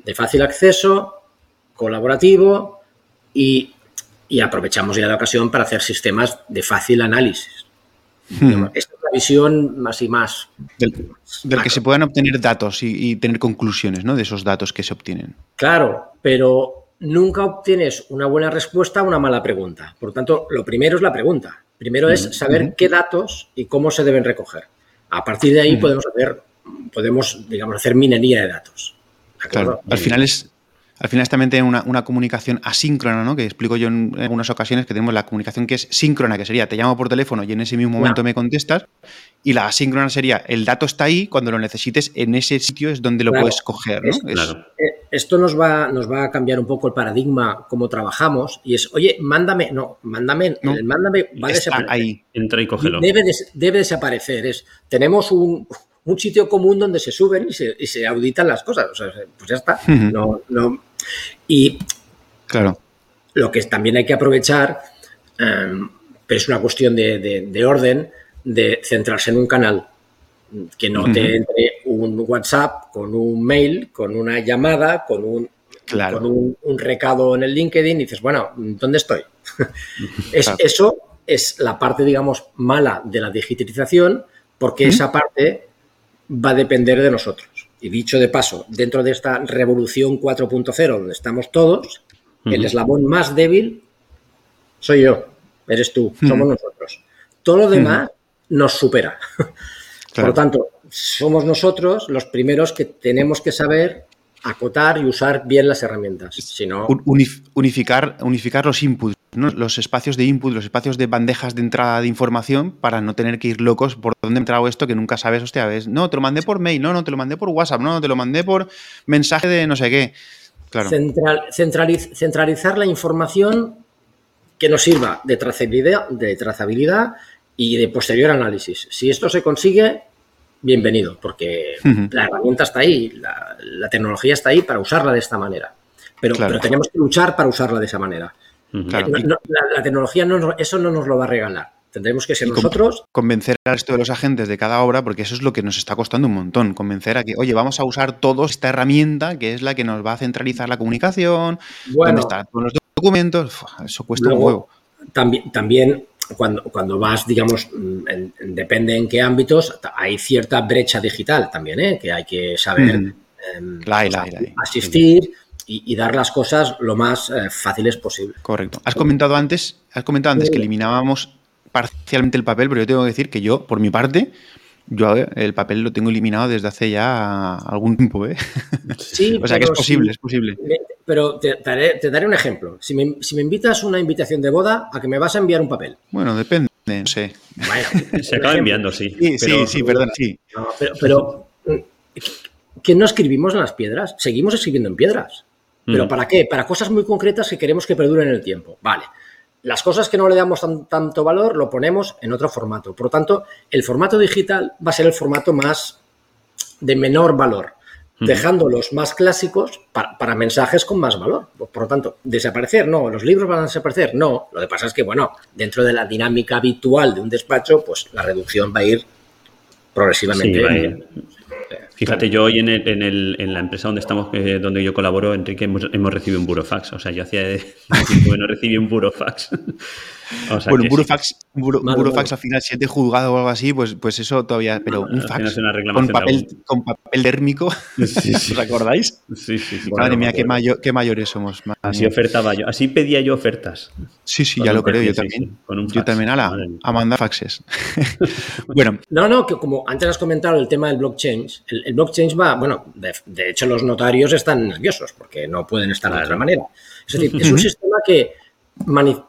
de fácil acceso, colaborativo y y aprovechamos ya la ocasión para hacer sistemas de fácil análisis. Hmm. Esta es la visión más y más. Del, que se puedan obtener datos y, tener conclusiones ¿no? de esos datos que se obtienen. Claro, pero nunca obtienes una buena respuesta a una mala pregunta. Por lo tanto, lo primero es la pregunta. Primero es saber qué datos y cómo se deben recoger. A partir de ahí podemos hacer, podemos, digamos, hacer minería de datos. Claro, al final es al final es también una, una, comunicación asíncrona, ¿no? Que explico yo en algunas ocasiones que tenemos la comunicación que es síncrona, que sería te llamo por teléfono y en ese mismo momento me contestas. Y la asíncrona sería el dato está ahí, cuando lo necesites, en ese sitio es donde lo puedes coger. Eh, esto nos va, nos va a cambiar un poco el paradigma como trabajamos y es, oye, mándame, no, mándame, el mándame va a desaparecer. Ahí, entra y cógelo. Debe, debe desaparecer. Es, tenemos un, un sitio común donde se suben y se, y se auditan las cosas. O sea, pues ya está. no, no. Y claro. lo que también hay que aprovechar, em, pero es una cuestión de, de, orden, de centrarse en un canal. Que no te entre un WhatsApp con un mail, con una llamada, con un, con un, recado en el LinkedIn y dices, bueno, ¿dónde estoy? es, Eso es la parte, digamos, mala de la digitalización, porque esa parte va a depender de nosotros. y dicho de paso, dentro de esta revolución 4.0 donde estamos todos, el eslabón más débil soy yo, eres tú, somos nosotros. Todo lo demás nos supera. Por lo tanto, somos nosotros los primeros que tenemos que saber acotar y usar bien las herramientas. Si unificar, unificar los inputs, los espacios de input, los espacios de bandejas de entrada de información para no tener que ir locos por dónde he entrado esto que nunca sabes, hostia, ves, no, te lo mandé por mail, no, no, te lo mandé por WhatsApp, no, no, te lo mandé por mensaje de no sé qué. Claro. centralizar la información que nos sirva de trazabilidad, de trazabilidad y de posterior análisis. Si esto se consigue, bienvenido, porque la herramienta está ahí, la, tecnología está ahí para usarla de esta manera. Pero, pero tenemos que luchar para usarla de esa manera. la, tecnología no, eso no nos lo va a regalar. Tendremos que ser nosotros. Convencer al resto de los agentes de cada obra, porque eso es lo que nos está costando un montón. Convencer a que, oye, vamos a usar todos esta herramienta que es la que nos va a centralizar la comunicación, bueno, donde están los documentos. eso cuesta un huevo. También, también cuando, cuando vas, digamos, mm, depende en qué ámbitos, hay cierta brecha digital también, ¿eh? que hay que saber mm. em, asistir y, dar las cosas lo más eh, fáciles posible. Correcto. Has comentado antes, has comentado antes que eliminábamos parcialmente el papel, pero yo tengo que decir que yo, por mi parte, yo el papel lo tengo eliminado desde hace ya algún tiempo, ¿eh? Sí, o sea que es posible, es posible. Pero te daré, un ejemplo. Si me, si me, invitas una invitación de boda, ¿a que me vas a enviar un papel? Bueno, depende, no sé. Se acaba enviando, sí. Sí, sí, sí, perdón, sí. pero, ¿qué no escribimos en las piedras? Seguimos escribiendo en piedras. ¿Pero mm. para qué? Para cosas muy concretas que queremos que perduren en el tiempo. Vale. Las cosas que no le damos tanto valor lo ponemos en otro formato. Por lo tanto, el formato digital va a ser el formato más de menor valor, dejando los más clásicos para, mensajes con más valor. Por lo tanto, desaparecer, no, los libros van a desaparecer, no. Lo que pasa es que, bueno, dentro de la dinámica habitual de un despacho, pues la reducción va a ir progresivamente. Fíjate, yo hoy en, el, en, la empresa donde estamos, donde yo colaboro, Enrique, hemos, hemos, recibido un burofax. O sea, yo hacía tiempo que no recibí un burofax. Bueno, un burofax, burofax al final, si es de juzgado o algo así, pues, pues eso todavía. Pero un fax con, papel, con papel dérmico, ¿os acordáis? Sí, sí, sí. Madre mía, qué, qué, mayores somos. Así ofertaba yo, así pedía yo ofertas. Sí, sí, ya lo creo, yo también. yo también, a, la, a mandar faxes. bueno. No, no, que como antes has comentado el tema del blockchain, el, blockchain va, bueno, de, hecho los notarios están nerviosos porque no pueden estar de otra manera. Es decir, es un sistema que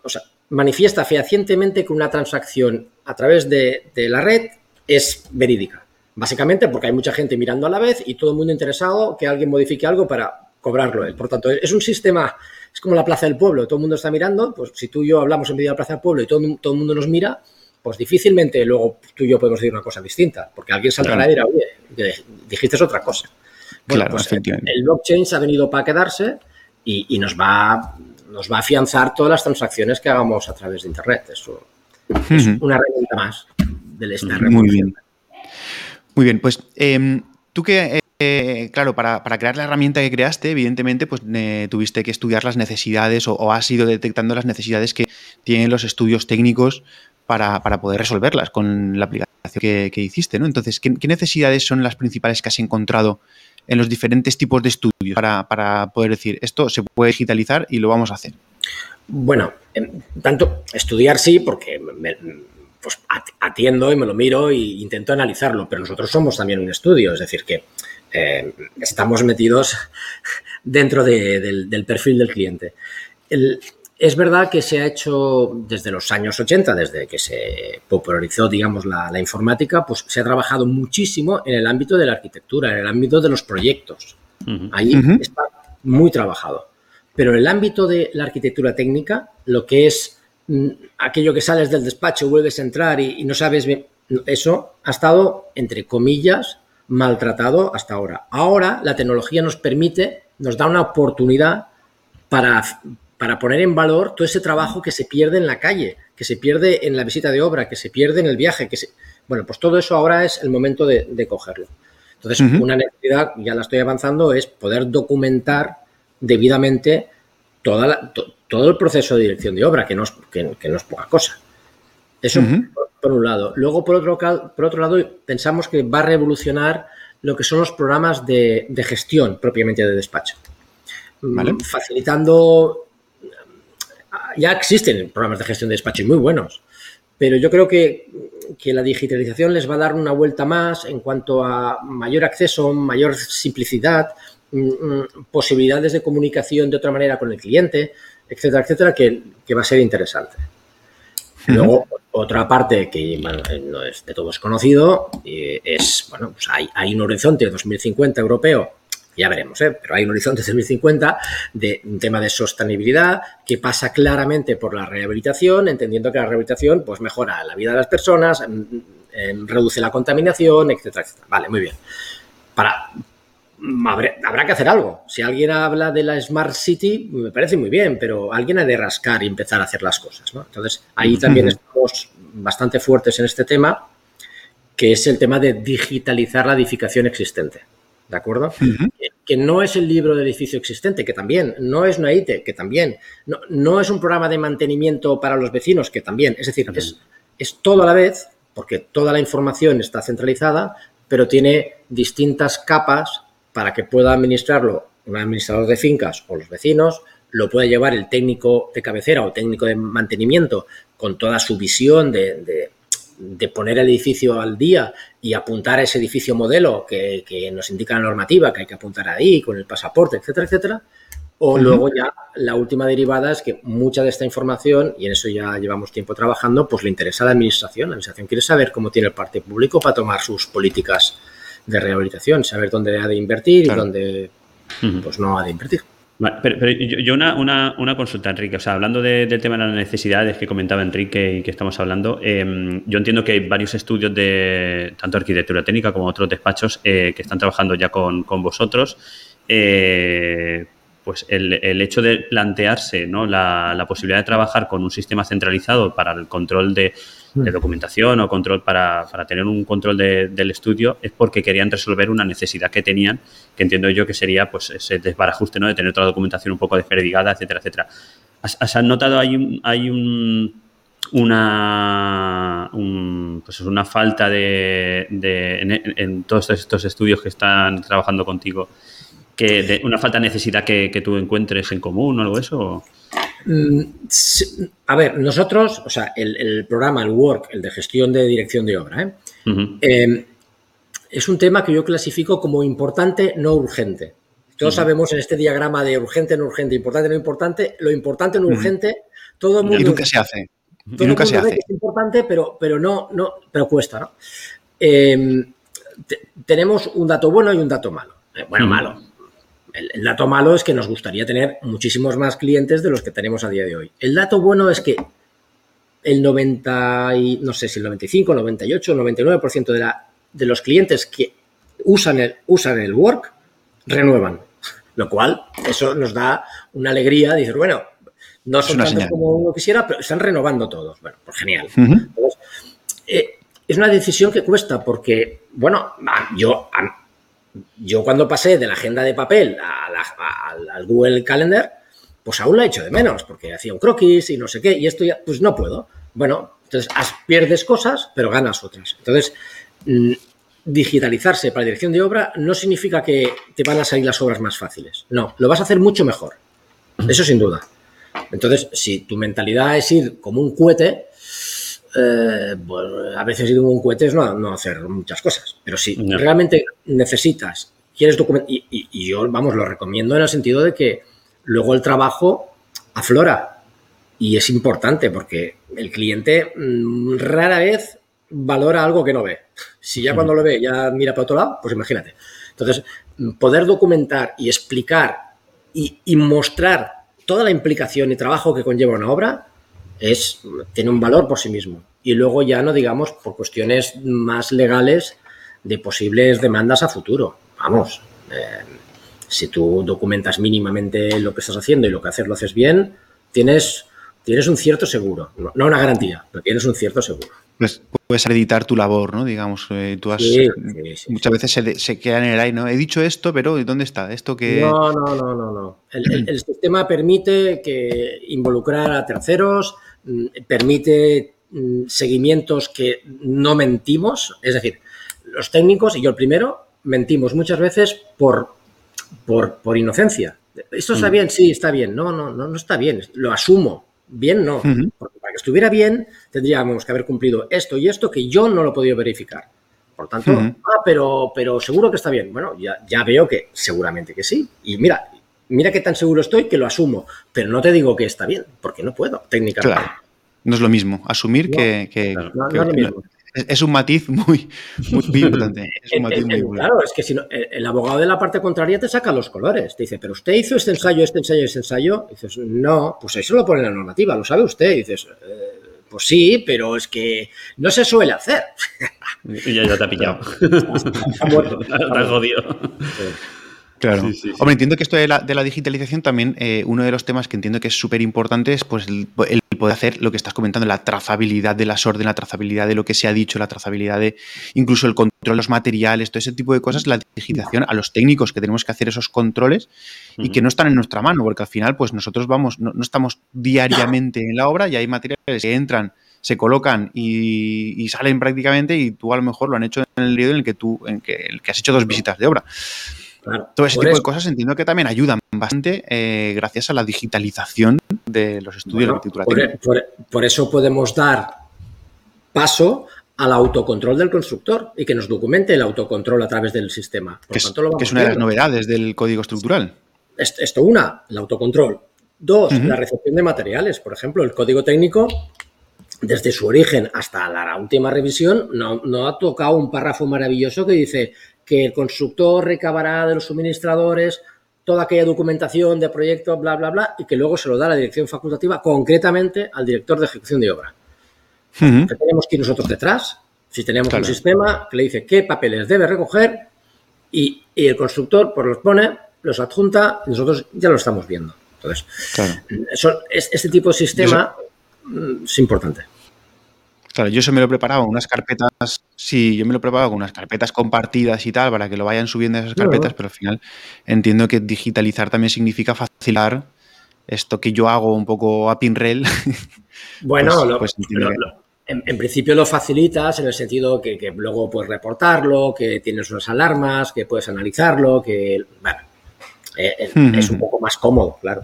o sea, manifiesta fehacientemente que una transacción a través de, la red es verídica. Básicamente porque hay mucha gente mirando a la vez y todo el mundo interesado que alguien modifique algo para cobrarlo él. Por tanto, es un sistema, es como la Plaza del Pueblo, todo el mundo está mirando, pues si tú y yo hablamos en medio de la Plaza del Pueblo y todo, todo el mundo nos mira, pues difícilmente luego tú y yo podemos decir una cosa distinta, porque alguien saltará y dirá, oye, dijiste otra cosa. Bueno, pues el, blockchain se ha venido para quedarse y, y nos va nos va a afianzar todas las transacciones que hagamos a través de Internet. Eso es una herramienta más del esta Muy bien. Muy bien, pues em, tú que, eh, claro, para, crear la herramienta que creaste, evidentemente, pues tuviste que estudiar las necesidades o, has ido detectando las necesidades que tienen los estudios técnicos para, poder resolverlas con la aplicación que, hiciste, ¿no? Entonces, ¿qué, necesidades son las principales que has encontrado en los diferentes tipos de estudios para, poder decir esto se puede digitalizar y lo vamos a hacer? Bueno, tanto estudiar sí, porque pues atiendo y me lo miro e intento analizarlo, pero nosotros somos también un estudio, es decir, que eh, estamos metidos dentro del, perfil del cliente. Es verdad que se ha hecho desde los años 80, desde que se popularizó, digamos, la, informática, pues se ha trabajado muchísimo en el ámbito de la arquitectura, en el ámbito de los proyectos. Ahí está muy trabajado. Pero en el ámbito de la arquitectura técnica, lo que es mm, aquello que sales del despacho, vuelves a entrar y, y no sabes bien, eso ha estado, entre comillas, maltratado hasta ahora. Ahora la tecnología nos permite, nos da una oportunidad para, para poner en valor todo ese trabajo que se pierde en la calle, que se pierde en la visita de obra, que se pierde en el viaje, que se... Bueno, pues todo eso ahora es el momento de, cogerlo. Entonces, una necesidad, ya la estoy avanzando, es poder documentar debidamente toda todo el proceso de dirección de obra, que no es, que, no es poca cosa. Eso por, un lado. Luego, por otro, por otro lado, pensamos que va a revolucionar lo que son los programas de, gestión propiamente de despacho. Mm, facilitando, ya existen programas de gestión de despacho muy buenos, pero yo creo que, que, la digitalización les va a dar una vuelta más en cuanto a mayor acceso, mayor simplicidad, mm, mm, posibilidades de comunicación de otra manera con el cliente, etcétera, etcétera, que, que va a ser interesante. Luego, otra parte que no es de todos conocido eh, es, bueno, pues hay, hay, un horizonte 2050 europeo, ya veremos, ¿eh? pero hay un horizonte 2050 de un tema de sostenibilidad que pasa claramente por la rehabilitación, entendiendo que la rehabilitación pues mejora la vida de las personas, reduce la contaminación, etcétera, etcétera. Vale, muy bien. Para, habrá, que hacer algo. Si alguien habla de la Smart City, me parece muy bien, pero alguien ha de rascar y empezar a hacer las cosas. Entonces, ahí también estamos bastante fuertes en este tema, que es el tema de digitalizar la edificación existente. ¿De acuerdo? Que no es el libro del edificio existente, que también, no es una IT, que también, no, no es un programa de mantenimiento para los vecinos, que también, es decir, es, es todo a la vez, porque toda la información está centralizada, pero tiene distintas capas para que pueda administrarlo un administrador de fincas o los vecinos, lo puede llevar el técnico de cabecera o técnico de mantenimiento con toda su visión de, poner el edificio al día y apuntar a ese edificio modelo que, nos indica la normativa, que hay que apuntar ahí con el pasaporte, etcétera, etcétera. O luego ya la última derivada es que mucha de esta información, y en eso ya llevamos tiempo trabajando, pues le interesa a la administración. La administración quiere saber cómo tiene el parte público para tomar sus políticas de rehabilitación, saber dónde ha de invertir y dónde pues no ha de invertir. Pero, yo una, una, consulta, Enrique. O sea, hablando del tema de las necesidades que comentaba Enrique y que estamos hablando, em, yo entiendo que hay varios estudios de tanto arquitectura técnica como otros despachos eh, que están trabajando ya con, vosotros. Eh, pues el, el, hecho de plantearse ¿no? la, la, posibilidad de trabajar con un sistema centralizado para el control de, de documentación o control para, para tener un control del estudio es porque querían resolver una necesidad que tenían, que entiendo yo que sería pues ese desbarajuste ¿no? de tener toda la documentación un poco desperdigada, etcétera, etcétera. ¿Has, notado hay un, hay un una, pues una falta de, en, todos estos estudios que están trabajando contigo, que de, una falta de necesidad que, que, tú encuentres en común o algo de eso? Mm, a ver, nosotros, o sea, el, programa, el Work, el de gestión de dirección de obra, ¿eh? em, es un tema que yo clasifico como importante, no urgente. Todos sabemos en este diagrama de urgente, no urgente, importante, no importante, lo importante, no urgente, todo el mundo... Y nunca se hace. y nunca se hace. es importante, pero, pero no, no, pero cuesta, ¿no? Em, tenemos un dato bueno y un dato malo. Eh, bueno, malo el, dato malo es que nos gustaría tener muchísimos más clientes de los que tenemos a día de hoy. El dato bueno es que el 90 y, no sé si el 95, 98, 99% de, la, de los clientes que usan el, usan el work renuevan. Lo cual, eso nos da una alegría. Dices, bueno, no son tantos como uno quisiera, pero están renovando todos. Bueno, pues genial. Eh, es una decisión que cuesta porque, bueno, yo yo cuando pasé de la agenda de papel al Google Calendar, pues aún la he hecho de menos, porque hacía un croquis y no sé qué, y esto ya, pues no puedo. Bueno, entonces pierdes cosas, pero ganas otras. Entonces, mm, digitalizarse para dirección de obra no significa que te van a salir las obras más fáciles. No, lo vas a hacer mucho mejor. Eso sin duda. Entonces, si tu mentalidad es ir como un cohete, eh, pues, a veces ir un cohete es no, hacer muchas cosas. Pero si realmente necesitas, quieres documentar, y, yo, vamos, lo recomiendo en el sentido de que luego el trabajo aflora y es importante porque el cliente mm, rara vez valora algo que no ve. Si ya cuando lo ve ya mira para otro lado, pues imagínate. Entonces, poder documentar y explicar y, y mostrar toda la implicación y trabajo que conlleva una obra es, tiene un valor por sí mismo. Y luego ya no digamos por cuestiones más legales de posibles demandas a futuro. Vamos, eh, si tú documentas mínimamente lo que estás haciendo y lo que haces lo haces bien, tienes, tienes un cierto seguro. No, una garantía, pero tienes un cierto seguro. Pues puedes editar tu labor, ¿no? Digamos, eh, tú has, muchas veces se, se, queda en el aire, ¿no? He dicho esto, pero ¿dónde está? Esto que... No, no, no, no, no. El, sistema permite que involucrar a terceros, mm, permite mm, seguimientos que no mentimos, es decir, los técnicos, y yo el primero, mentimos muchas veces por, por, por inocencia. ¿Esto está Mm. bien? Sí, está bien. No, no, no, no está bien. Lo asumo. Bien no. Porque que estuviera bien, tendríamos que haber cumplido esto y esto que yo no lo he podido verificar. Por tanto, ah, pero, pero seguro que está bien. Bueno, ya, ya veo que seguramente que sí. Y mira, mira qué tan seguro estoy que lo asumo. Pero no te digo que está bien, porque no puedo, técnicamente. Claro. No es lo mismo. Asumir No, que, que- claro. No, que- no es lo mismo. Es, un matiz muy, muy, importante. Es un matiz muy claro, es que si no, el, abogado de la parte contraria te saca los colores. Te dice, pero usted hizo este ensayo, este ensayo, este ensayo. Y dices, no, pues eso lo pone en la normativa, lo sabe usted. Y dices, "Eh, pues sí, pero es que no se suele hacer. Y ya, ya te ha pillado. Está muerto. te has jodido. Claro. Sí, sí, sí. Hombre, entiendo que esto de la, de la digitalización también, eh, uno de los temas que entiendo que es súper importante es pues, el, el poder hacer lo que estás comentando, la trazabilidad de las órdenes, la trazabilidad de lo que se ha dicho, la trazabilidad de incluso el control de los materiales, todo ese tipo de cosas, la digitalización a los técnicos que tenemos que hacer esos controles y que no están en nuestra mano, porque al final pues nosotros vamos, no, no estamos diariamente en la obra y hay materiales que entran, se colocan y, y salen prácticamente y tú a lo mejor lo han hecho en el periodo en el que tú, en que, el que has hecho dos visitas de obra. Claro. Todo ese tipo eso- de cosas entiendo que también ayudan bastante eh, gracias a la digitalización de los estudios Bueno, de arquitectura por, por- por eso podemos dar paso al autocontrol del constructor y que nos documente el autocontrol a través del sistema. Por Que es, tanto, lo que vamos es una de las novedades del código estructural. Esto, esto una, el autocontrol. Dos, la recepción de materiales. Por ejemplo, el código técnico, desde su origen hasta la última revisión, no, no ha tocado un párrafo maravilloso que dice que el constructor recabará de los suministradores toda aquella documentación de proyecto, bla, bla, bla, y que luego se lo da a la dirección facultativa, concretamente al director de ejecución de obra. ¿Qué tenemos que ir nosotros detrás? Si tenemos Claro. un sistema que le dice qué papeles debe recoger y, y el constructor pues los pone, los adjunta y nosotros ya lo estamos viendo. Entonces, Claro. eso- es- este tipo de sistema es importante. Claro, yo eso me lo he preparado con unas carpetas, sí, yo me lo he preparado con unas carpetas compartidas y tal, para que lo vayan subiendo a esas Claro. carpetas, pero al final entiendo que digitalizar también significa facilitar esto que yo hago un poco a pinrel. Bueno, Pues- lo- pues lo- lo- en, en principio lo facilitas en el sentido que, que luego puedes reportarlo, que tienes unas alarmas, que puedes analizarlo, que bueno, eh, eh, es un poco más cómodo, claro.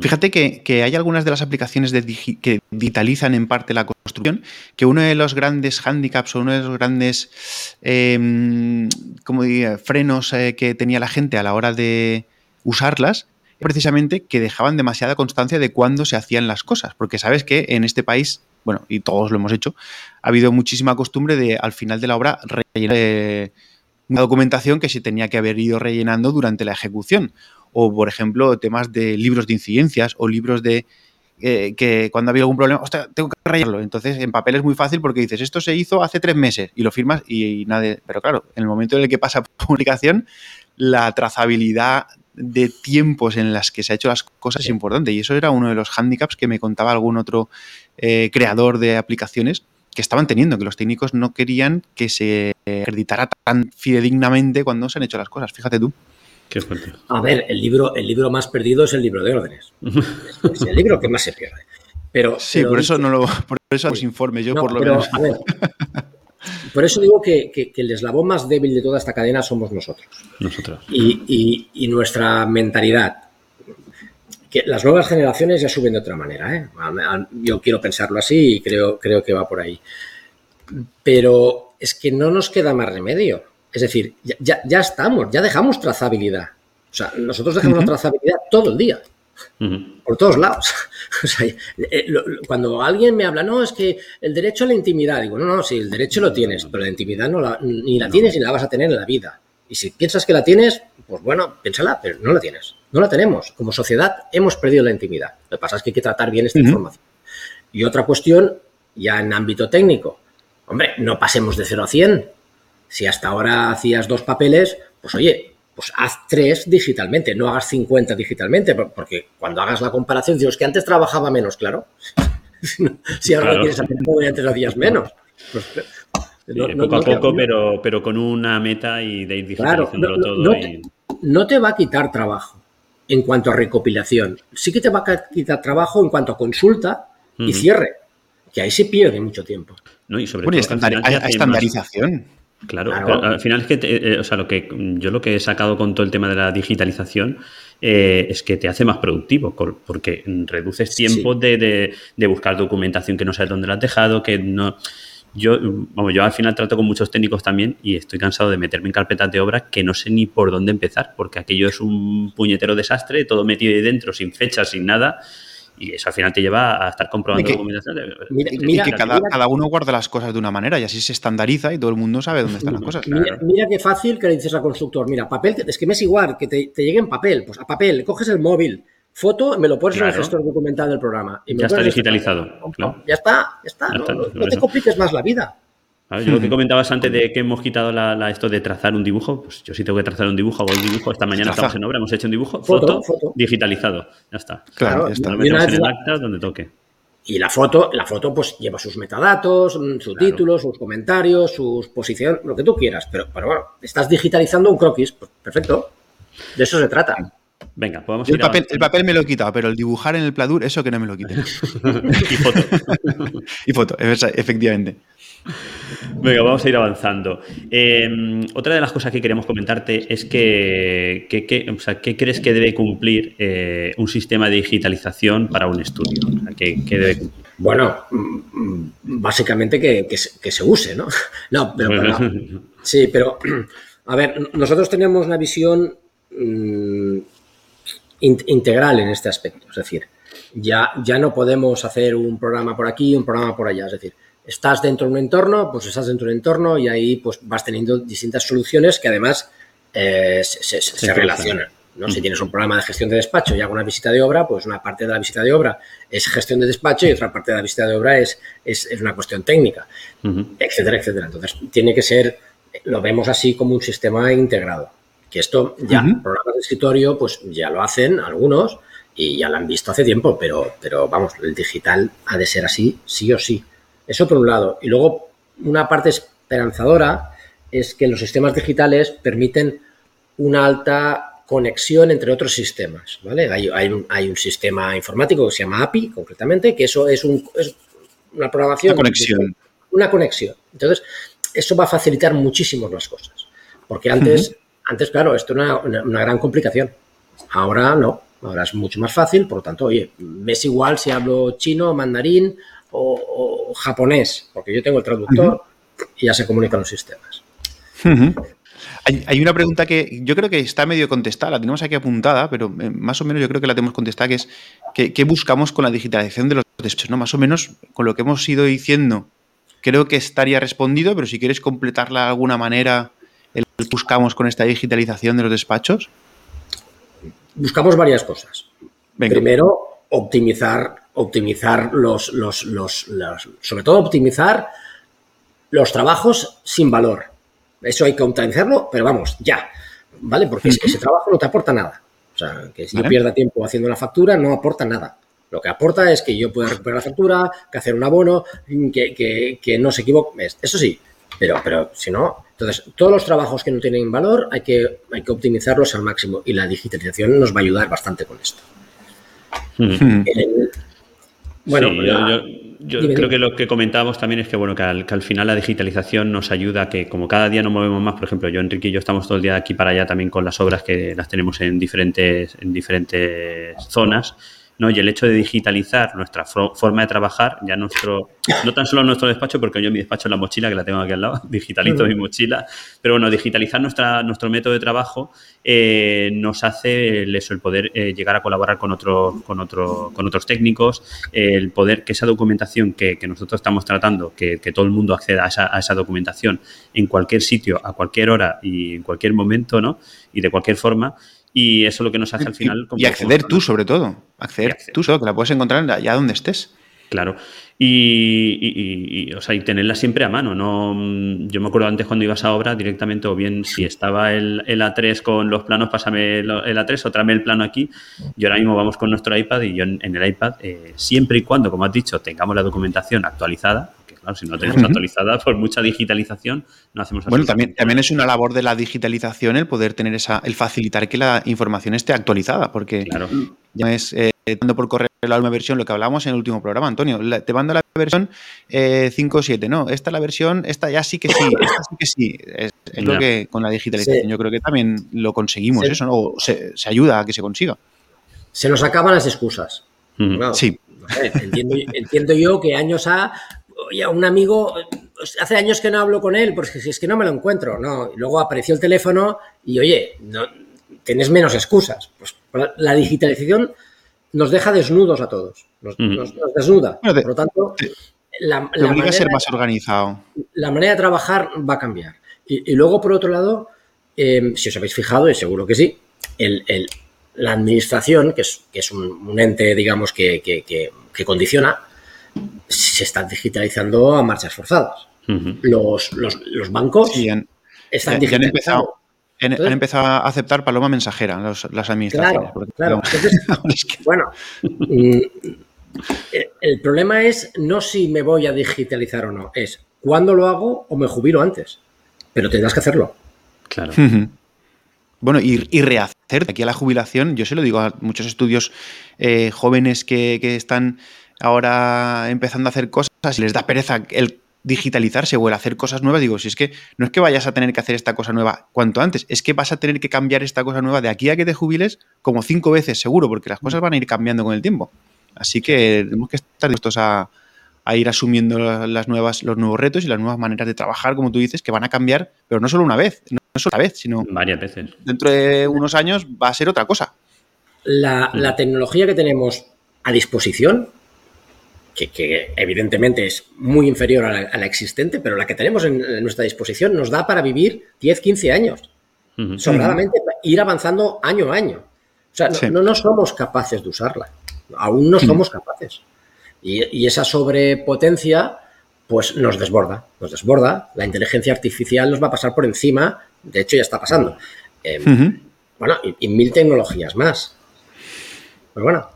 Fíjate que, hay algunas de las aplicaciones de que digitalizan en parte la construcción, que uno de los grandes hándicaps o uno de los grandes eh, como frenos eh, que tenía la gente a la hora de usarlas, precisamente que dejaban demasiada constancia de cuándo se hacían las cosas, porque sabes que en este país, bueno, y todos lo hemos hecho, ha habido muchísima costumbre de al final de la obra rellenar eh, una documentación que se tenía que haber ido rellenando durante la ejecución o por ejemplo temas de libros de incidencias o libros de eh, que cuando había algún problema, hostia, tengo que rellenarlo. Entonces en papel es muy fácil porque dices, esto se hizo hace tres meses y lo firmas y, y nadie... Pero claro, en el momento en el que pasa publicación, la trazabilidad de tiempos en las que se ha hecho las cosas es importante y eso era uno de los hándicaps que me contaba algún otro eh, creador de aplicaciones que estaban teniendo, que los técnicos no querían que se acreditara tan fidedignamente cuando se han hecho las cosas. Fíjate tú. Qué fuerte. A ver, el libro, el libro más perdido es el libro de órdenes. Es, el libro que más se pierde. Pero, Sí, pero por eso no lo, por eso los informes, yo no, por lo pero, menos. a ver, por eso digo que, que- que el eslabón más débil de toda esta cadena somos nosotros. Nosotros. Y, y- y nuestra mentalidad. Que las nuevas generaciones ya suben de otra manera. ¿eh? Yo quiero pensarlo así y creo, creo que va por ahí. Pero es que no nos queda más remedio. Es decir, ya, ya- ya estamos, ya dejamos trazabilidad. O sea, nosotros dejamos Ujú. trazabilidad todo el día por todos lados. O sea, eh, cuando alguien me habla, no, es que el derecho a la intimidad, digo, no, no, sí, el derecho lo tienes, pero la intimidad no la, ni la tienes ni la vas a tener en la vida. Y si piensas que la tienes, pues bueno, piénsala, pero no la tienes. No la tenemos. Como sociedad hemos perdido la intimidad. Lo que pasa es que hay que tratar bien esta información. Y otra cuestión, ya en ámbito técnico, hombre, no pasemos de 0 a 100. Si hasta ahora hacías dos papeles, pues oye, pues haz tres digitalmente, no hagas 50 digitalmente, por- porque cuando hagas la comparación, dices que antes trabajaba menos, claro. si ahora Claro. lo quieres hacer todo y antes lo hacías menos. Pues, Sí, no- no- poco a te- poco, pero, pero con una meta y de ir Claro, digitalizándolo no- no- todo. no y- te- no te va a quitar trabajo en cuanto a recopilación. Sí que te va a quitar trabajo en cuanto a consulta y cierre, que ahí se pierde mucho tiempo. ¿no? Y sobre Bueno, y todo que al estandari- final te hay- hay hace más- Claro, al final es que, eh, o sea, lo que yo lo que he sacado con todo el tema de la digitalización eh, es que te hace más productivo, porque reduces tiempo de, de, buscar documentación que no sabes dónde la has dejado, que no... Yo, vamos, yo al final trato con muchos técnicos también y estoy cansado de meterme en carpetas de obra que no sé ni por dónde empezar, porque aquello es un puñetero desastre, todo metido ahí dentro, sin fecha, sin nada y eso al final te lleva a estar comprobando documentación. y que cada, uno guarda las cosas de una manera y así se estandariza y todo el mundo sabe dónde están las cosas. Mira, qué fácil que le dices al constructor, mira, papel, es que me es igual, que te, llegue en papel, pues a papel, coges el móvil, foto, me lo pones en el gestor documental del programa. Y ya está digitalizado. Ya está, ya está. no te compliques más la vida. Yo lo que comentabas antes de que hemos quitado la, esto de trazar un dibujo, pues yo sí tengo que trazar un dibujo, hago un dibujo, esta mañana estamos en obra, hemos hecho un dibujo, foto, digitalizado, ya está. Claro, ya está. Lo metemos en el acta donde toque. Y la foto, la foto pues lleva sus metadatos, mm, sus títulos, sus comentarios, sus posiciones, lo que tú quieras, pero, pero bueno, estás digitalizando un croquis, pues perfecto. De eso se trata. Venga, podemos ir el papel, el papel me lo he quitado, pero el dibujar en el pladur, eso que no me lo quiten. y foto. y foto, efectivamente. Venga, vamos a ir avanzando. Em, otra de las cosas que queremos comentarte es que, ¿qué crees que debe cumplir eh, un sistema de digitalización para un estudio? Bueno, mm, básicamente que, se, use, ¿no? No, pero, sí, pero a ver, nosotros tenemos una visión mm, integral en este aspecto, es decir, ya, ya no podemos hacer un programa por aquí, un programa por allá, es decir, estás dentro de un entorno, pues estás dentro de un entorno y ahí pues vas teniendo distintas soluciones que además eh, se, relacionan. ¿no? Si tienes un programa de gestión de despacho y hago una visita de obra, pues una parte de la visita de obra es gestión de despacho y otra parte de la visita de obra es, es, una cuestión técnica, etcétera, etcétera. Entonces, tiene que ser, lo vemos así como un sistema integrado. Que esto ya, programas de escritorio, pues ya lo hacen algunos y ya lo han visto hace tiempo, pero, pero vamos, el digital ha de ser así, sí o sí. Eso por un lado. Y luego, una parte esperanzadora es que los sistemas digitales permiten una alta conexión entre otros sistemas. ¿vale? Hay, un, sistema informático que se llama API, concretamente, que eso es, una programación. Una conexión. Una conexión. Entonces, eso va a facilitar muchísimo las cosas. Porque antes, antes claro, esto era una, una, gran complicación. Ahora no. Ahora es mucho más fácil, por lo tanto, oye, me es igual si hablo chino, mandarín o, japonés, porque yo tengo el traductor y ya se comunican los sistemas. hay, una pregunta que yo creo que está medio contestada, la tenemos aquí apuntada, pero eh, más o menos yo creo que la tenemos contestada, que es ¿qué, buscamos con la digitalización de los despachos? ¿no? Más o menos con lo que hemos ido diciendo, creo que estaría respondido, pero si quieres completarla de alguna manera, el que buscamos con esta digitalización de los despachos. Buscamos varias cosas. Primero, optimizar optimizar los, los, los, sobre todo optimizar los trabajos sin valor. Eso hay que optimizarlo, pero vamos, ya, ¿vale? Porque es que ese trabajo no te aporta nada. O sea, que si yo pierda tiempo haciendo la factura, no aporta nada. Lo que aporta es que yo pueda recuperar la factura, que hacer un abono, que, que, no se equivoque. Eso sí, pero, pero si no, entonces todos los trabajos que no tienen valor hay que, hay que optimizarlos al máximo y la digitalización nos va a ayudar bastante con esto. Bueno, yo, creo que lo que comentábamos también es que, bueno, que al, final la digitalización nos ayuda a que, como cada día nos movemos más, por ejemplo, yo, Enrique y yo estamos todo el día de aquí para allá también con las obras que las tenemos en diferentes, en diferentes zonas. ¿No? Y el hecho de digitalizar nuestra forma de trabajar, ya nuestro, no tan solo nuestro despacho, porque yo mi despacho en la mochila, que la tengo aquí al lado, digitalizo mi mochila, pero bueno, digitalizar nuestra, nuestro método de trabajo eh, nos hace el, eso, el poder eh, llegar a colaborar con, otro, con, otro, con otros técnicos, el poder que esa documentación que, nosotros estamos tratando, que, todo el mundo acceda a esa, a esa documentación en cualquier sitio, a cualquier hora y en cualquier momento, ¿no? Y de cualquier forma, y eso es lo que nos hace al final. y acceder tú, sobre todo. Acceder, tú solo, que la puedes encontrar allá donde estés. Claro. Y, o sea, y tenerla siempre a mano. No, yo me acuerdo antes cuando ibas a obra directamente, o bien si estaba el, A3 con los planos, pásame el, A3 o tráeme el plano aquí. Y ahora mismo vamos con nuestro iPad y yo en, el iPad, eh, siempre y cuando, como has dicho, tengamos la documentación actualizada, si no tenemos actualizada, por mucha digitalización, no hacemos Bueno, también, también es una labor de la digitalización el poder tener esa, el facilitar que la información esté actualizada, porque ya es eh, dando por correo la última versión, lo que hablamos en el último programa, Antonio. te mando la versión eh, 5.7, no, esta la versión, esta ya sí que sí, esta sí que sí. Es, lo que con la digitalización yo creo que también lo conseguimos, eso, ¿no? O se, ayuda a que se consiga. Se nos acaban las excusas. sí. entiendo, yo que años a, oye, un amigo, hace años que no hablo con él, porque si es que no me lo encuentro, ¿no? Y luego apareció el teléfono y, oye, no, tienes menos excusas. Pues la digitalización nos deja desnudos a todos, nos, desnuda. Por lo tanto, la, manera, a ser más organizado. La manera de trabajar va a cambiar. Y, luego, por otro lado, em, si os habéis fijado, y seguro que sí, la administración, que es, un, ente, digamos, que, condiciona, se está digitalizando a marchas forzadas. los, bancos están digitalizando. Han, empezado a aceptar paloma mensajera las administraciones. Claro, bueno, el problema es no si me voy a digitalizar o no, es cuándo lo hago o me jubilo antes. Pero tendrás que hacerlo. Claro. Bueno, y, y, rehacer aquí a la jubilación, yo se lo digo a muchos estudios eh, jóvenes que, que, están ahora empezando a hacer cosas y les da pereza el digitalizarse o el hacer cosas nuevas, digo, si es que no es que vayas a tener que hacer esta cosa nueva cuanto antes, es que vas a tener que cambiar esta cosa nueva de aquí a que te jubiles como cinco veces seguro, porque las cosas van a ir cambiando con el tiempo. Así que tenemos que estar dispuestos a, ir asumiendo las nuevas, los nuevos retos y las nuevas maneras de trabajar, como tú dices, que van a cambiar, pero no solo una vez, no solo una vez, sino varias veces. Dentro de unos años va a ser otra cosa. La, la tecnología que tenemos a disposición que, evidentemente es muy inferior a la, existente, pero la que tenemos en, nuestra disposición nos da para vivir 10, 15 años. Sobradamente, ir avanzando año a año. O sea, no, no, somos capaces de usarla. Aún no somos capaces. Y, esa sobrepotencia, pues nos desborda. Nos desborda. La inteligencia artificial nos va a pasar por encima. De hecho, ya está pasando. Em, bueno, y mil tecnologías más. Pues bueno,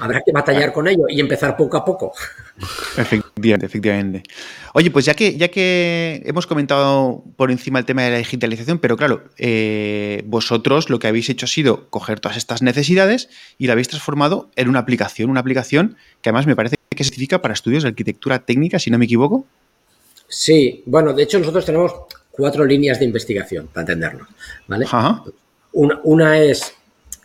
habrá que batallar con ello y empezar poco a poco. Efectivamente, efectivamente. Oye, pues ya que, ya que hemos comentado por encima el tema de la digitalización, pero claro, eh, vosotros lo que habéis hecho ha sido coger todas estas necesidades y la habéis transformado en una aplicación, una aplicación que además me parece que se certifica para estudios de arquitectura técnica, si no me equivoco. Sí, bueno, de hecho nosotros tenemos cuatro líneas de investigación, para entenderlo, ¿vale? una es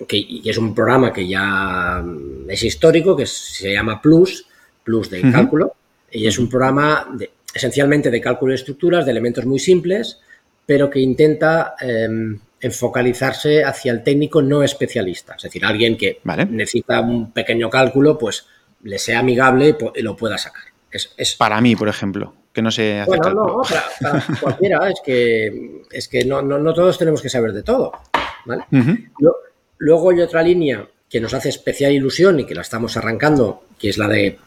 que, es un programa que ya es histórico, que se llama Plus, Plus de cálculo, y es un programa de, esencialmente de cálculo de estructuras, de elementos muy simples, pero que intenta em, enfocalizarse hacia el técnico no especialista, es decir, alguien que necesita un pequeño cálculo, pues le sea amigable y, lo pueda sacar. Es, Para mí, por ejemplo, que no sé hacer bueno, No, para, cualquiera, es que, es que no, no, todos tenemos que saber de todo. ¿vale? Luego hay otra línea que nos hace especial ilusión y que la estamos arrancando, que es la de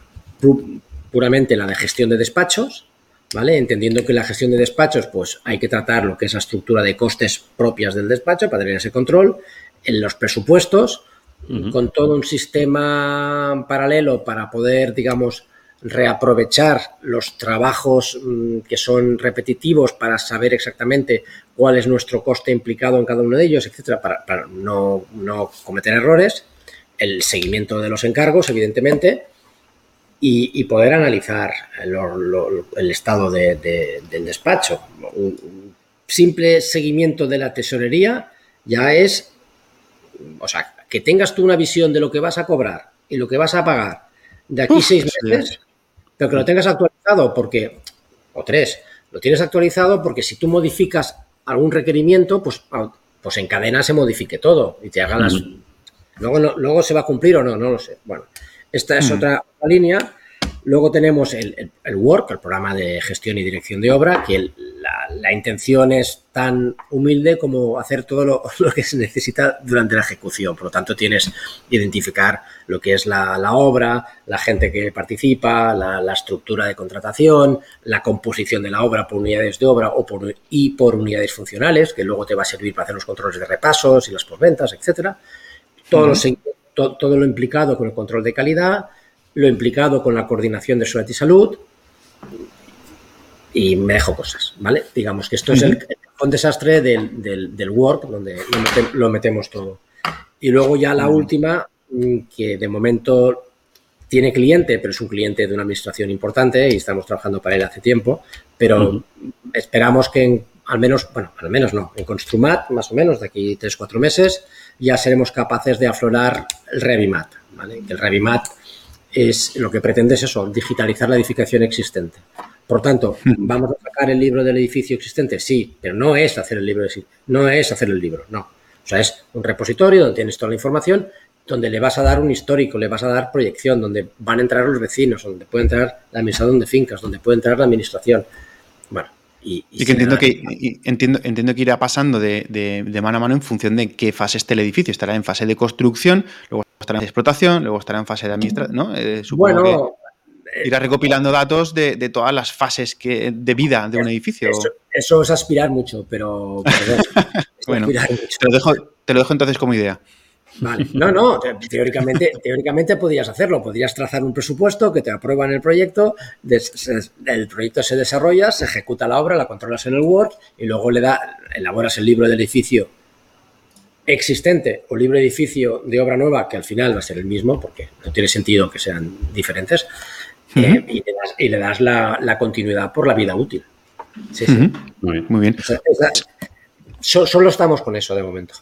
puramente la de gestión de despachos, ¿vale? Entendiendo que la gestión de despachos, pues hay que tratar lo que es la estructura de costes propias del despacho para tener ese control, en los presupuestos, con todo un sistema paralelo para poder, digamos, reaprovechar los trabajos mm, que son repetitivos para saber exactamente cuál es nuestro coste implicado en cada uno de ellos, etcétera, para, no, cometer errores, el seguimiento de los encargos, evidentemente, y, poder analizar el estado del despacho. Un simple seguimiento de la tesorería ya es, o sea, que tengas tú una visión de lo que vas a cobrar y lo que vas a pagar de aquí seis meses, pero que lo tengas actualizado porque, o tres, lo tienes actualizado porque si tú modificas algún requerimiento, pues, pues en cadena se modifique todo y te haga las... Luego, luego se va a cumplir o no, no lo sé. Bueno, esta es otra línea Luego tenemos el, Work, el programa de gestión y dirección de obra, que la, intención es tan humilde como hacer todo lo, que se necesita durante la ejecución. Por lo tanto, tienes que identificar lo que es la, obra, la gente que participa, la, estructura de contratación, la composición de la obra por unidades de obra o por, y por unidades funcionales, que luego te va a servir para hacer los controles de repasos y las posventas, etcétera. Todo, todo lo implicado con el control de calidad lo implicado con la coordinación de seguridad y salud y me dejo cosas, ¿vale? Digamos que esto es el, desastre del, del, work donde lo, metemos todo. Y luego ya la última mm, que de momento tiene cliente, pero es un cliente de una administración importante y estamos trabajando para él hace tiempo, pero esperamos que en, al menos, bueno, al menos no, en Construmat, más o menos, de aquí tres, cuatro meses, ya seremos capaces de aflorar el Revimat, ¿vale? El Revimat es lo que pretende es eso, digitalizar la edificación existente. Por tanto, ¿vamos a sacar el libro del edificio existente? Sí, pero no es hacer el libro, no es hacer el libro, no. O sea, es un repositorio donde tienes toda la información, donde le vas a dar un histórico, le vas a dar proyección, donde van a entrar los vecinos, donde puede entrar la administración de fincas, donde puede entrar la administración. Bueno, y, que entiendo que entiendo, entiendo que irá pasando de, mano a mano en función de qué fase esté el edificio. Estará en fase de construcción, luego estará en explotación, luego estará en fase de administración, ¿no? Eh, bueno, irá recopilando datos de, todas las fases que, de vida de un edificio. Eso, es aspirar mucho, pero... bueno, Te, lo dejo, te lo dejo entonces como idea. Vale. No, no, teóricamente, teóricamente podrías hacerlo. Podrías trazar un presupuesto que te aprueban el proyecto, el proyecto se desarrolla, se ejecuta la obra, la controlas en el Word y luego le da, elaboras el libro del edificio existente o libro de edificio de obra nueva, que al final va a ser el mismo, porque no tiene sentido que sean diferentes, eh, y, le das, la, continuidad por la vida útil. Sí, sí. Muy bien. solo estamos con eso de momento.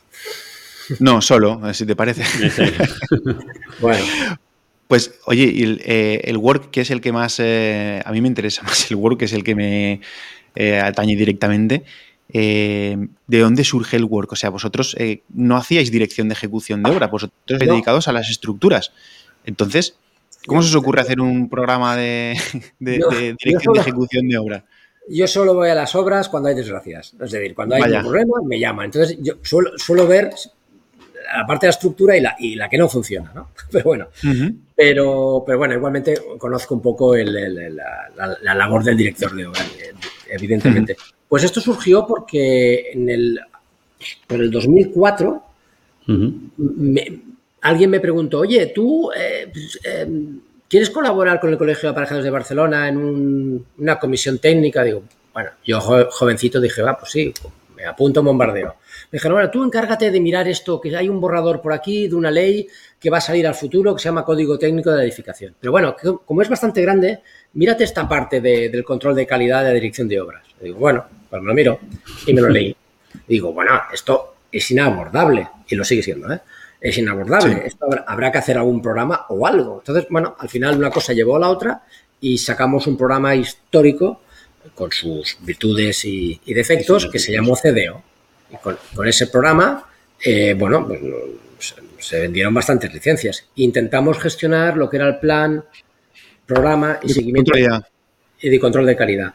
No, solo, si te parece. bueno. Pues, oye, el, eh, el, Work, que es el que más, eh, a mí me interesa más el Work, que es el que me atañe directamente. ¿De dónde surge el Work? O sea, vosotros no hacíais dirección de ejecución de obra, vosotros dedicados a las estructuras. Entonces, ¿Cómo se os ocurre hacer un programa de, dirección de ejecución de obra? Yo solo voy a las obras cuando hay desgracias. Es decir, cuando hay un problema, me llaman. Entonces, yo suelo, ver la parte de la estructura y la, y la que no funciona, ¿no? Pero bueno, pero, pero bueno, igualmente conozco un poco la, labor del director de obra, evidentemente. Pues esto surgió porque en el, por el 2004 me, alguien me preguntó, oye, ¿tú eh, pues, em, quieres colaborar con el Colegio de Aparejados de Barcelona en una comisión técnica? Digo, bueno, yo jovencito dije, va, pues sí, me apunto a bombardeo. Me dijeron, bueno, tú encárgate de mirar esto, que hay un borrador por aquí de una ley que va a salir al futuro que se llama Código Técnico de la Edificación. Pero bueno, como es bastante grande, mírate esta parte del control de calidad de la dirección de obras. digo, bueno, pues me lo miro y me lo leí. digo, bueno, esto es inabordable y lo sigue siendo, ¿eh? es inabordable. Esto habrá, que hacer algún programa o algo. Entonces, bueno, al final una cosa llevó a la otra y sacamos un programa histórico con sus virtudes y, defectos que se llamó CDO. Y con, ese programa, eh, bueno, pues, se, vendieron bastantes licencias. Intentamos gestionar lo que era el plan, programa y seguimiento y de control de calidad.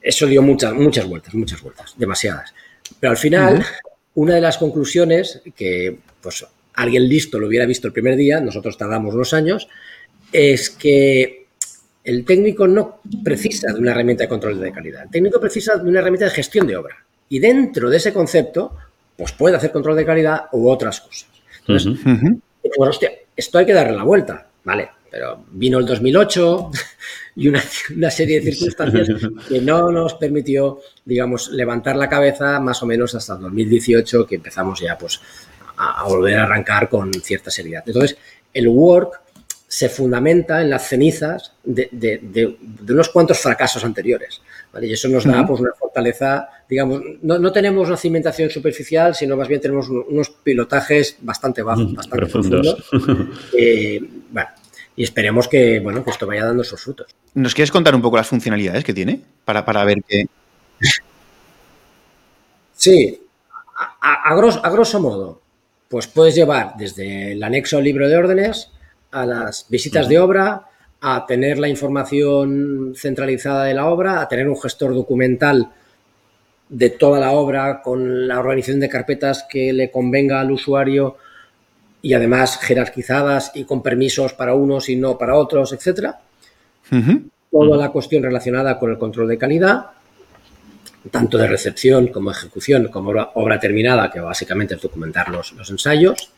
Eso dio muchas, muchas vueltas, muchas vueltas, demasiadas. Pero al final, una de las conclusiones que pues, alguien listo lo hubiera visto el primer día, nosotros tardamos unos años, es que el técnico no precisa de una herramienta de control de calidad. El técnico precisa de una herramienta de gestión de obra. Y dentro de ese concepto, pues puede hacer control de calidad u otras cosas. Entonces, bueno, hostia, esto hay que darle la vuelta. Vale, pero vino el 2008 y una, serie de circunstancias que no nos permitió, digamos, levantar la cabeza más o menos hasta el 2018, que empezamos ya pues a, volver a arrancar con cierta seriedad. Entonces, el work se fundamenta en las cenizas de, unos cuantos fracasos anteriores. Y eso nos da pues, una fortaleza, digamos, no, tenemos una cimentación superficial, sino más bien tenemos unos pilotajes bastante bajos, bastante profundos. Eh, bueno, y esperemos que, bueno, que esto vaya dando sus frutos. ¿Nos quieres contar un poco las funcionalidades que tiene para, para ver qué? Sí, a, grosso, modo, pues puedes llevar desde el anexo al libro de órdenes a las visitas de obra, a tener la información centralizada de la obra, a tener un gestor documental de toda la obra con la organización de carpetas que le convenga al usuario y además jerarquizadas y con permisos para unos y no para otros, etcétera. Toda la cuestión relacionada con el control de calidad, tanto de recepción como ejecución, como obra, terminada, que básicamente es documentar los, ensayos.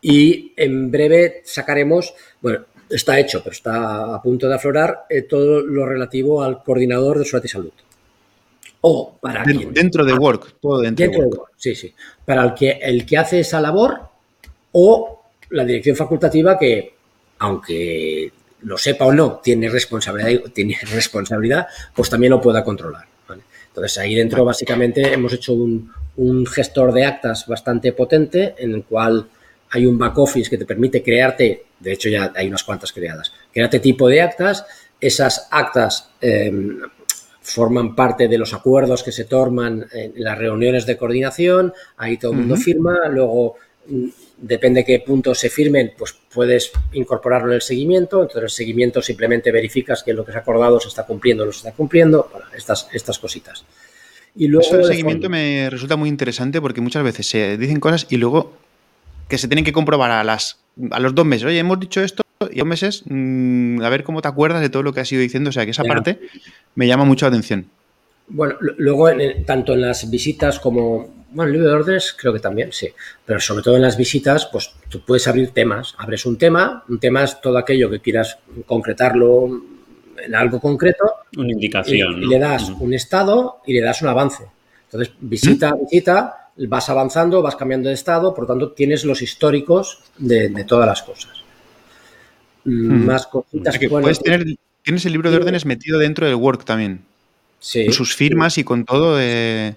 Y en breve sacaremos, bueno, está hecho, pero está a punto de aflorar eh, todo lo relativo al coordinador de suerte y salud. O para dentro, de Work, todo dentro, de Work. Sí, sí. Para el que, el que hace esa labor, o la dirección facultativa que, aunque lo sepa o no, tiene responsabilidad, tiene responsabilidad pues también lo pueda controlar. Entonces ahí dentro básicamente hemos hecho un, un gestor de actas bastante potente en el cual hay un back office que te permite crearte, de hecho ya hay unas cuantas creadas, crearte tipo de actas, esas actas em, forman parte de los acuerdos que se toman en las reuniones de coordinación, ahí todo el mundo firma, luego depende qué puntos se firmen, pues puedes incorporarlo en el seguimiento, entonces el seguimiento simplemente verificas que lo que se ha acordado se está cumpliendo o no se está cumpliendo, estas, estas cositas. Y luego Eso del seguimiento me resulta muy interesante porque muchas veces se dicen cosas y luego que se tienen que comprobar a, las, a los dos meses. Oye, hemos dicho esto y dos meses, mm, a ver cómo te acuerdas de todo lo que has ido diciendo. O sea, que esa parte me llama mucho la atención. Bueno, luego, tanto en las visitas como. Bueno, el libro de órdenes creo que también, sí. Pero sobre todo en las visitas, pues tú puedes abrir temas. Abres un tema, un tema es todo aquello que quieras concretarlo en algo concreto. Una indicación. Y, le das un estado y le das un avance. Entonces, visita, visita, vas avanzando, vas cambiando de estado, por lo tanto, tienes los históricos de, todas las cosas. Más cositas. que puedes tener, tienes el libro de órdenes metido dentro del Work también. Sí. Con sus firmas y con todo. De...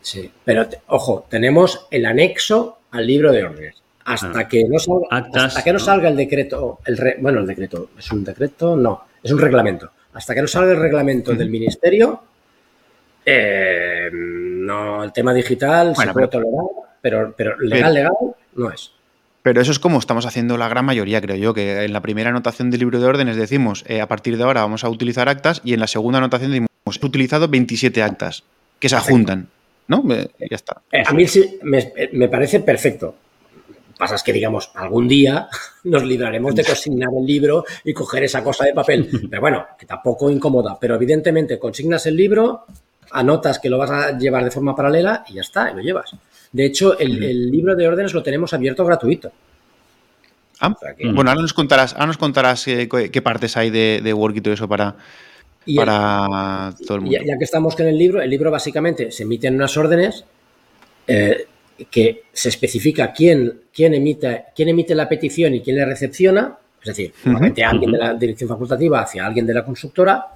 Sí, pero ojo, tenemos el anexo al libro de órdenes. Hasta, ah. que, no salga, hasta que no salga el decreto, el bueno, el decreto, ¿es un decreto? No, es un reglamento. Hasta que no salga el reglamento del ministerio, eh, no, el tema digital se puede tolerar, pero, pero legal, legal no es. Pero eso es como estamos haciendo la gran mayoría, creo yo, que en la primera anotación del libro de órdenes decimos, eh, a partir de ahora vamos a utilizar actas, y en la segunda anotación decimos, he utilizado 27 actas, que se adjuntan, ¿no? ya está. Eh, a mí sí, me, parece perfecto. Pasa es que, digamos, algún día nos libraremos de consignar el libro y coger esa cosa de papel. Pero bueno, que tampoco incomoda. Pero evidentemente consignas el libro, anotas que lo vas a llevar de forma paralela y ya está, y lo llevas. De hecho, el, libro de órdenes lo tenemos abierto gratuito. Ah, bueno, ahora nos contarás, ahora nos contarás eh, qué, partes hay de, de Work y todo eso para, para todo el mundo. Ya, que estamos con el libro, el libro básicamente se emiten unas órdenes eh, que se especifica quién, quién, emite, quién emite la petición y quién la recepciona, es decir, normalmente alguien de la dirección facultativa hacia alguien de la constructora,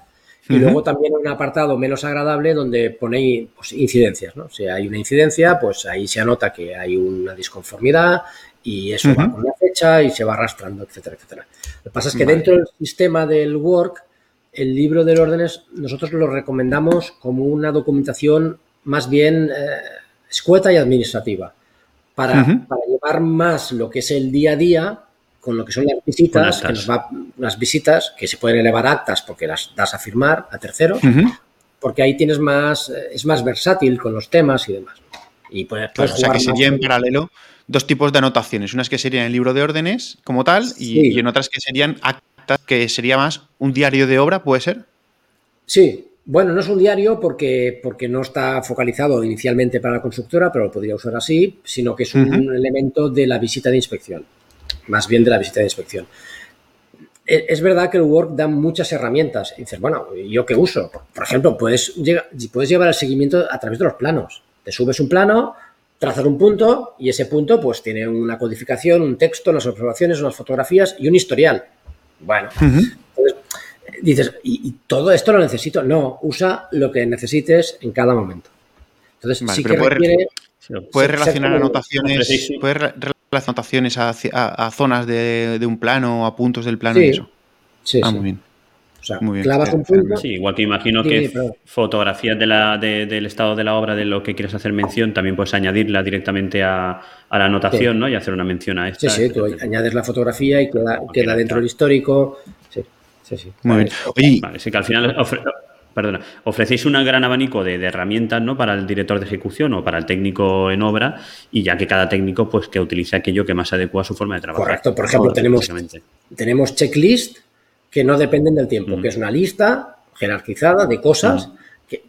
y luego también un apartado menos agradable donde ponéis pues, incidencias, ¿no? Si hay una incidencia, pues ahí se anota que hay una disconformidad y eso va con la fecha y se va arrastrando, etcétera, etcétera. Lo que pasa es que dentro del sistema del Work, el libro de órdenes nosotros lo recomendamos como una documentación más bien eh, escueta y administrativa, para, para llevar más lo que es el día a día con lo que son las visitas, que nos va, las visitas que se pueden elevar actas porque las das a firmar a terceros, porque ahí tienes más, eh, es más versátil con los temas y demás. Y puedes, o sea que sería en paralelo dos tipos de anotaciones, unas que serían el libro de órdenes como tal y, en otras que serían actas, que sería más un diario de obra, ¿puede ser? Sí, bueno, no es un diario porque, porque no está focalizado inicialmente para la constructora, pero lo podría usar así, sino que es un elemento de la visita de inspección más bien de la visita de inspección. E, es verdad que el Work da muchas herramientas. Y dices, bueno, ¿yo qué uso? Por ejemplo, puedes, puedes llevar el seguimiento a través de los planos. Te subes un plano, trazas un punto y ese punto pues tiene una codificación, un texto, unas observaciones, unas fotografías y un historial. Bueno, entonces dices, ¿y, todo esto lo necesito? No, usa lo que necesites en cada momento. Entonces, sí que requiere... Puedes relacionar anotaciones, puedes las anotaciones a, zonas de, un plano o a puntos del plano y eso. Sí, ah, muy bien. O sea, muy bien. clavas un punto. Sí, igual que imagino que fotografías de la, del estado de la obra de lo que quieres hacer mención, también puedes añadirla directamente a, la anotación, ¿no? Y hacer una mención a esta. Sí, sí, tú añades la fotografía y queda, queda dentro del histórico. Sí, sí, sí. Muy bien. Oye, vale, sí que al final perdona, ofrecéis un gran abanico de, herramientas ¿no? para el director de ejecución o para el técnico en obra y ya que cada técnico pues que utilice aquello que más adecua a su forma de trabajar. Correcto, por ejemplo, tenemos, tenemos checklist que no dependen del tiempo, que es una lista jerarquizada de cosas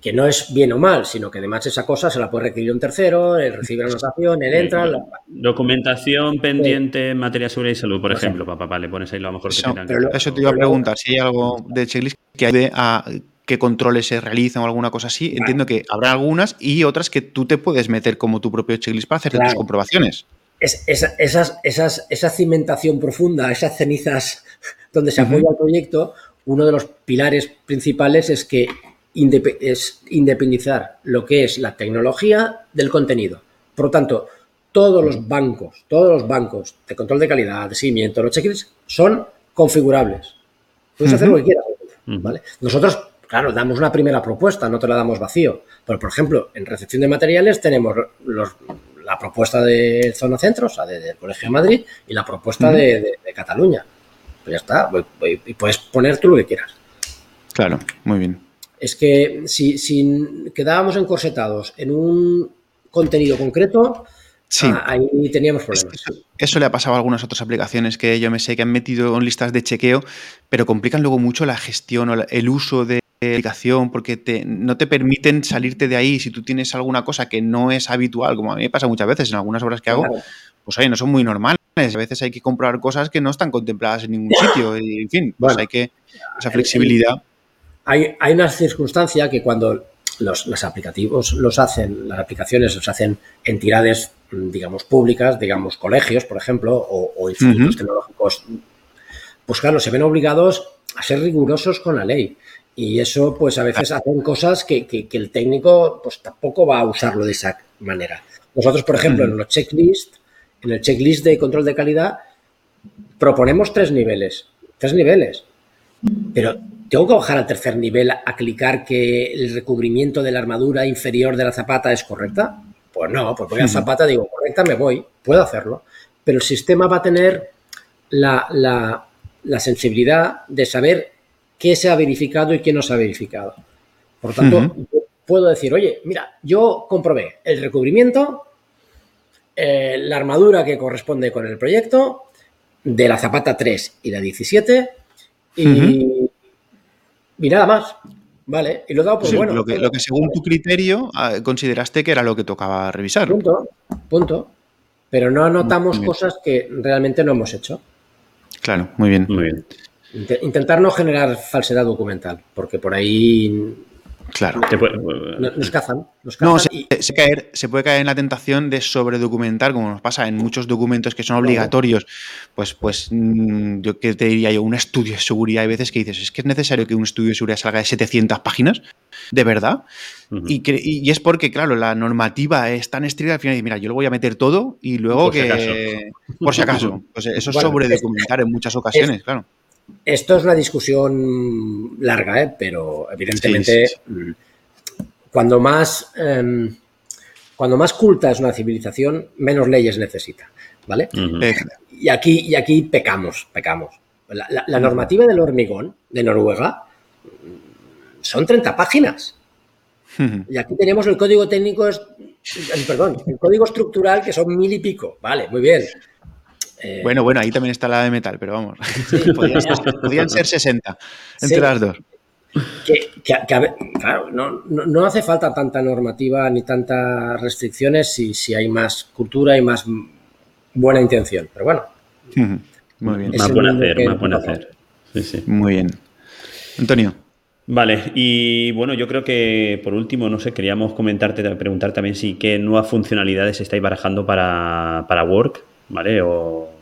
que, no es bien o mal, sino que además esa cosa se la puede requerir un tercero, él recibe la anotación, él entra... Documentación pendiente en materia de seguridad y salud, por ejemplo, papá, le pones ahí lo mejor que eso, Eso te iba a preguntar, si hay algo de checklist que ayude a qué controles se realizan o alguna cosa así. Entiendo que habrá algunas y otras que tú te puedes meter como tu propio checklist para hacer tus comprobaciones. esa, esas, esa cimentación profunda, esas cenizas donde se apoya el proyecto, uno de los pilares principales es que es independizar lo que es la tecnología del contenido. Por lo tanto, todos los bancos, todos los bancos de control de calidad, de seguimiento, los checklists son configurables. Puedes hacer lo que quieras. ¿vale? Nosotros, claro, damos una primera propuesta, no te la damos vacío. Pero, por ejemplo, en recepción de materiales tenemos la propuesta de Zona Centro, o sea, del Colegio de Madrid, y la propuesta de, Cataluña. Pues ya está, y puedes poner tú lo que quieras. Claro, muy bien. Es que si, si quedábamos encorsetados en un contenido concreto, Sí. Ah, ahí teníamos problemas. Eso, le ha pasado a algunas otras aplicaciones que yo me sé que han metido en listas de chequeo, pero complican luego mucho la gestión o el uso de aplicación porque te, no te permiten salirte de ahí si tú tienes alguna cosa que no es habitual, como a mí me pasa muchas veces en algunas obras que hago, pues oye, no son muy normales. A veces hay que comprobar cosas que no están contempladas en ningún sitio. Y, en fin, pues hay que. Esa flexibilidad. Hay, hay una circunstancia que cuando los, aplicativos los hacen, las aplicaciones los hacen entidades, digamos, públicas, digamos, colegios, por ejemplo, o, institutos tecnológicos, pues claro, se ven obligados a ser rigurosos con la ley. Y eso, pues a veces hacen cosas que, el técnico, pues tampoco va a usarlo de esa manera. Nosotros, por ejemplo, en los checklists, en el checklist de control de calidad, proponemos tres niveles. Tres niveles. Pero ¿Tengo que bajar al tercer nivel a clicar que el recubrimiento de la armadura inferior de la zapata es correcta? Pues no, pues voy a la zapata, digo, correcta, me voy, puedo hacerlo. Pero el sistema va a tener la, sensibilidad de saber qué se ha verificado y qué no se ha verificado. Por lo tanto, puedo decir, oye, mira, yo comprobé el recubrimiento, eh, la armadura que corresponde con el proyecto, de la zapata 3 y la 17, y, y nada más. Vale, y lo he dado por bueno. Lo que, lo que, según tu criterio ah, consideraste que era lo que tocaba revisar. Punto, punto. Pero no anotamos cosas que realmente no hemos hecho. Claro, muy bien. Muy bien. Intentar no generar falsedad documental, porque por ahí Claro. nos, cazan. no, se, caer, se, puede caer en la tentación de sobredocumentar, como nos pasa en muchos documentos que son obligatorios. Pues, pues mm, yo que te diría yo, un estudio de seguridad, hay veces que dices, es que es necesario que un estudio de seguridad salga de 700 páginas, de verdad. y, y, es porque, claro, la normativa es tan estricta al final, y mira, yo lo voy a meter todo y luego que... por si acaso. Pues eso es sobredocumentar en muchas ocasiones, claro. Esto es una discusión larga, ¿eh? pero evidentemente mm, cuando más em, cuando más culta es una civilización, menos leyes necesita, ¿vale? Y aquí y aquí pecamos, pecamos. La, normativa del hormigón de Noruega mm, son 30 páginas. Y aquí tenemos el código técnico, perdón, el código estructural que son mil y pico. Vale, muy bien. Eh, bueno, bueno, ahí también está la de metal, pero vamos. podrían, ser 60 entre las dos. claro, no, hace falta tanta normativa ni tantas restricciones si, si hay más cultura y más buena intención. Pero bueno. Muy bien. Más buen hacer, más buen hacer. Muy bien. Antonio. Vale, y bueno, yo creo que por último, no sé, queríamos comentarte, preguntar también si qué nuevas funcionalidades estáis barajando para, para Work, ¿vale? O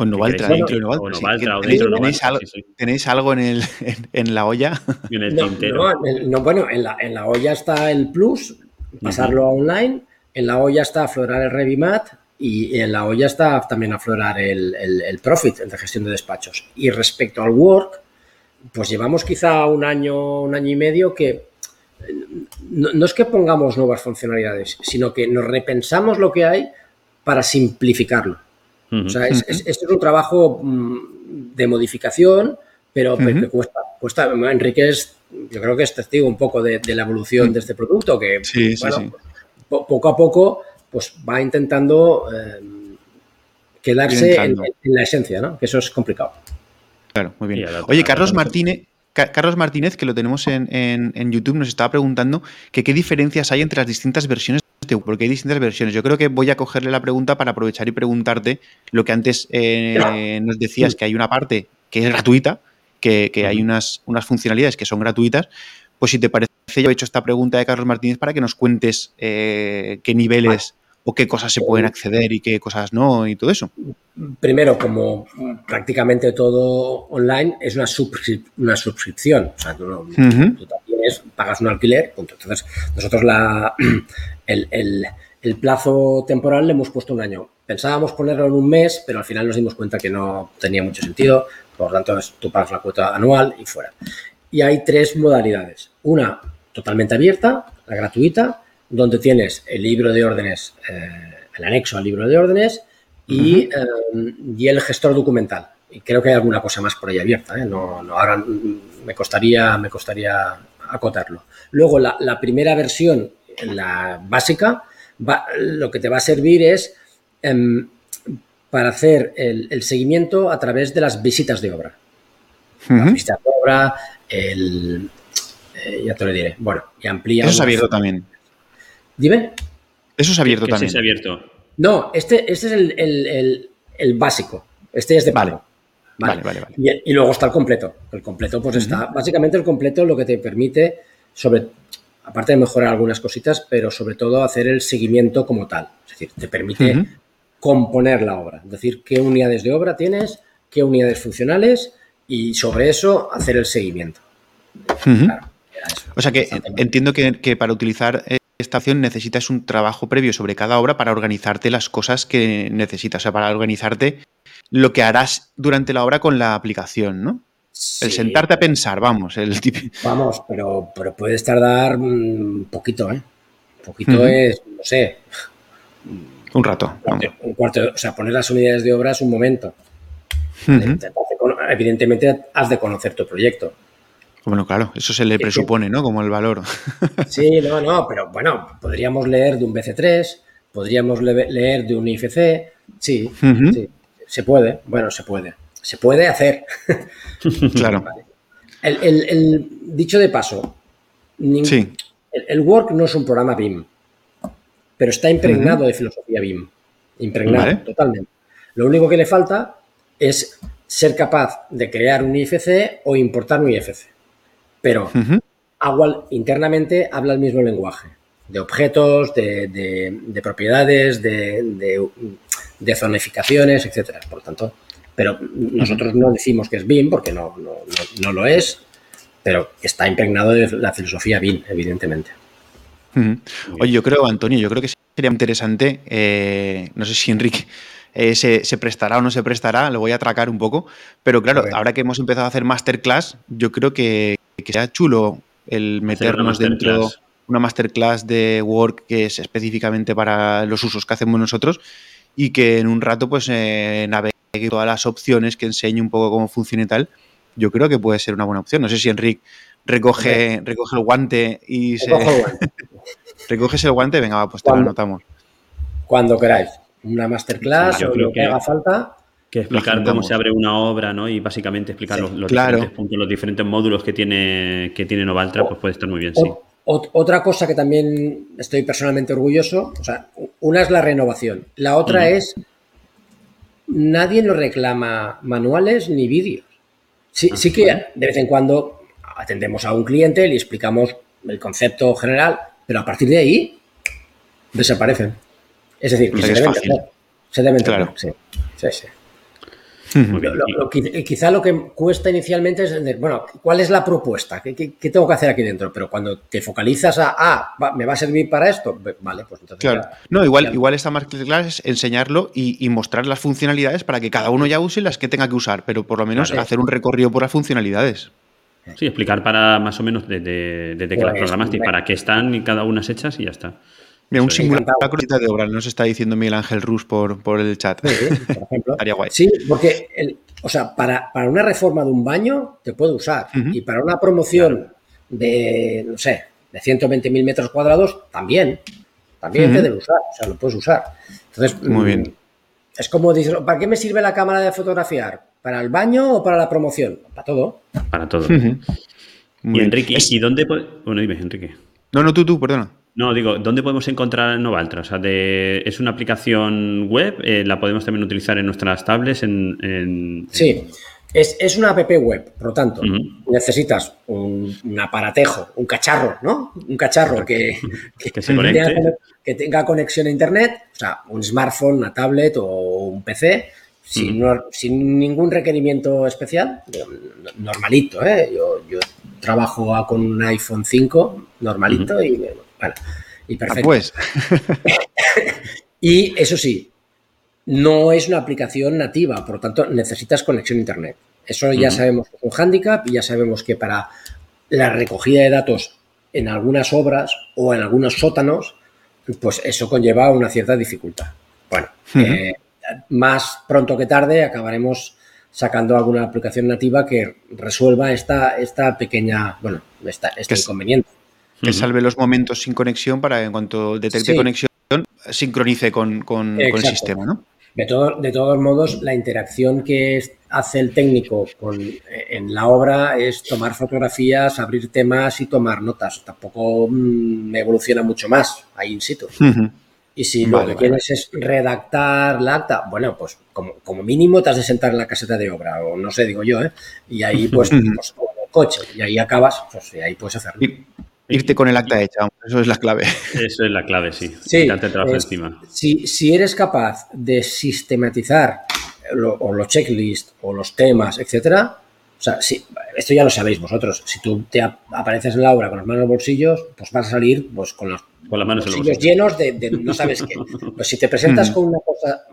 o Novaltra, dentro de Novaltra. ¿Tenéis, algo, en, el, en, la olla? En el no, bueno, en la, en la, olla está el Plus, pasarlo a online. En la olla está aflorar el Revimat y en la olla está también aflorar el, el, Profit, el de gestión de despachos. Y respecto al Work, pues llevamos quizá un año, un año y medio que no, no es que pongamos nuevas funcionalidades, sino que nos repensamos lo que hay para simplificarlo. O sea, es, es un trabajo mm, de modificación, pero que cuesta, cuesta. Enrique es, yo creo que es testigo un poco de, la evolución de este producto, que poco a poco pues va intentando em, quedarse en, la esencia, ¿no? Que eso es complicado. Claro, muy bien. Oye, Carlos Martínez, Carlos Martínez, que lo tenemos en, en, YouTube, nos estaba preguntando que qué diferencias hay entre las distintas versiones porque hay distintas versiones. Yo creo que voy a cogerle la pregunta para aprovechar y preguntarte lo que antes eh, nos decías, que hay una parte que es gratuita, que, hay unas, unas funcionalidades que son gratuitas. Pues si te parece, yo he hecho esta pregunta de Carlos Martínez para que nos cuentes eh, qué niveles o qué cosas se pueden acceder y qué cosas no y todo eso? Primero, como prácticamente todo online, es una, una suscripción. O sea, tú, no, pagas un alquiler, punto. Entonces, nosotros la, el, el, plazo temporal le hemos puesto un año. Pensábamos ponerlo en un mes, pero al final nos dimos cuenta que no tenía mucho sentido. Por lo tanto, tú pagas la cuota anual y fuera. Y hay tres modalidades. Una totalmente abierta, la gratuita, donde tienes el libro de órdenes, eh, el anexo al libro de órdenes y, eh, y, el gestor documental. Y creo que hay alguna cosa más por ahí abierta. ¿eh? No, no, ahora me costaría, me costaría acotarlo. Luego, la, la primera versión, la básica, va, lo que te va a servir es em, para hacer el, el, seguimiento a través de las visitas de obra. Las visitas de obra, el, eh, ya te lo diré. Bueno, y amplía. Eso es abierto también. Dime. Eso es abierto también. es abierto. No, este, este es el, el, el, básico. Este es de pago. Vale, vale, vale. Y, luego está el completo. El completo, pues está. Básicamente, el completo lo que te permite, sobre, aparte de mejorar algunas cositas, pero sobre todo hacer el seguimiento como tal. Es decir, te permite componer la obra. Es decir, qué unidades de obra tienes, qué unidades funcionales y sobre eso hacer el seguimiento. o sea que entiendo que, para utilizar esta opción necesitas un trabajo previo sobre cada obra para organizarte las cosas que necesitas, o sea, para organizarte lo que harás durante la obra con la aplicación, ¿no? El sentarte a pensar, vamos, el Vamos, pero, pero puedes tardar un poquito, ¿eh? Un poquito es, no sé. Un rato. Un cuarto, o sea, poner las unidades de obra es un momento. Evidentemente has de conocer tu proyecto. Bueno, claro, eso se le presupone, ¿no? Como el valor. Sí, no, no, pero bueno, podríamos leer de un BC3, podríamos leer de un IFC, sí, sí, se puede, bueno, se puede, se puede hacer. Claro. el, dicho de paso, el, Work no es un programa BIM, pero está impregnado de filosofía BIM, impregnado totalmente. Lo único que le falta es ser capaz de crear un IFC o importar un IFC. Pero internamente habla el mismo lenguaje, de objetos, de, propiedades, de, zonificaciones, etcétera. Por lo tanto, pero nosotros no decimos que es BIM porque no, lo es, pero está impregnado de la filosofía BIM, evidentemente. Oye, yo creo, Antonio, yo creo que sería interesante, eh, no sé si Enrique eh, se, prestará o no se prestará, lo voy a atracar un poco, pero claro, ahora que hemos empezado a hacer masterclass, yo creo que, que sea chulo el meternos dentro una masterclass de Work que es específicamente para los usos que hacemos nosotros y que en un rato pues eh, navegue todas las opciones, que enseñe un poco cómo funciona y tal, yo creo que puede ser una buena opción. No sé si Enrique recoge, recoge el guante y se... ¿Recoges el guante? Venga, pues te lo anotamos. Cuando queráis. Una masterclass o lo que haga falta que explicar cómo se abre una obra, ¿no? Y básicamente explicar los, diferentes puntos, los diferentes módulos que tiene, que tiene Novaltra, pues puede estar muy bien, sí. otra cosa que también estoy personalmente orgulloso, o sea, una es la renovación, la otra es nadie nos reclama manuales ni vídeos. Sí, ah, sí que de vez en cuando atendemos a un cliente, le explicamos el concepto general, pero a partir de ahí desaparecen. Es decir, que se deben, se deben claro. sí, sí, sí quizá lo que cuesta inicialmente es entender, bueno, ¿cuál es la propuesta? ¿Qué, tengo que hacer aquí dentro? Pero cuando te focalizas a, ah, ¿me va a servir para esto? Vale, pues entonces... Claro. no, igual, igual esta masterclass es enseñarlo y, mostrar las funcionalidades para que cada uno ya use las que tenga que usar, pero por lo menos hacer un recorrido por las funcionalidades. Sí, explicar para más o menos desde, que las pues, programaste y para qué están y cada una hechas y ya está. Mira, un simulacro de obra, nos está diciendo Miguel Ángel Rus por, por el chat. Sí, por ejemplo. Sí, porque, o sea, para, una reforma de un baño te puede usar. Y para una promoción de, no sé, de 120.000 metros cuadrados, también. También te debe usar. O sea, lo puedes usar. Entonces, muy bien. Mm, es como dices, ¿para qué me sirve la cámara de fotografiar? ¿Para el baño o para la promoción? Para todo. Para todo. Y Enrique, ¿y dónde? Bueno, dime, Enrique. No, no, tú, tú, perdona. No, digo, ¿dónde podemos encontrar Novaltra? O sea, ¿es una aplicación web? Eh, ¿La podemos también utilizar en nuestras tablets? En, Sí, Es, una app web, por lo tanto, necesitas un, aparatejo, un cacharro, ¿no? Un cacharro que, tenga, conexión a Internet, o sea, un smartphone, una tablet o un PC, sin, ningún requerimiento especial, normalito, ¿eh? Yo, trabajo con un iPhone 5 normalito y, bueno, y perfecto. pues. y eso sí, no es una aplicación nativa, por lo tanto necesitas conexión a Internet. Eso ya sabemos que es un hándicap y ya sabemos que para la recogida de datos en algunas obras o en algunos sótanos, pues eso conlleva una cierta dificultad. Bueno, eh, más pronto que tarde acabaremos sacando alguna aplicación nativa que resuelva esta, esta pequeña, bueno, esta, este inconveniente. Que salve los momentos sin conexión para que en cuanto detecte conexión sincronice con, el sistema, ¿no? De, de todos modos, la interacción que hace el técnico con, en la obra es tomar fotografías, abrir temas y tomar notas. Tampoco mm, evoluciona mucho más ahí in situ. Y si lo que quieres es redactar la acta, bueno, pues como, como, mínimo te has de sentar en la caseta de obra, o no sé, digo yo, ¿eh? Y ahí pues, pues con el coche, y ahí acabas, pues y ahí puedes hacerlo. Irte con el acta hecha, eso es la clave. Eso es la clave, sí. Sí. Trabajo encima. Si, si eres capaz de sistematizar o los checklists o los temas, etcétera, o sea, si, esto ya lo sabéis vosotros. Si tú te apareces en la obra con las manos en los bolsillos, pues vas a salir pues, con los con las manos bolsillos llenos de, no sabes qué. Pues si te presentas con una cosa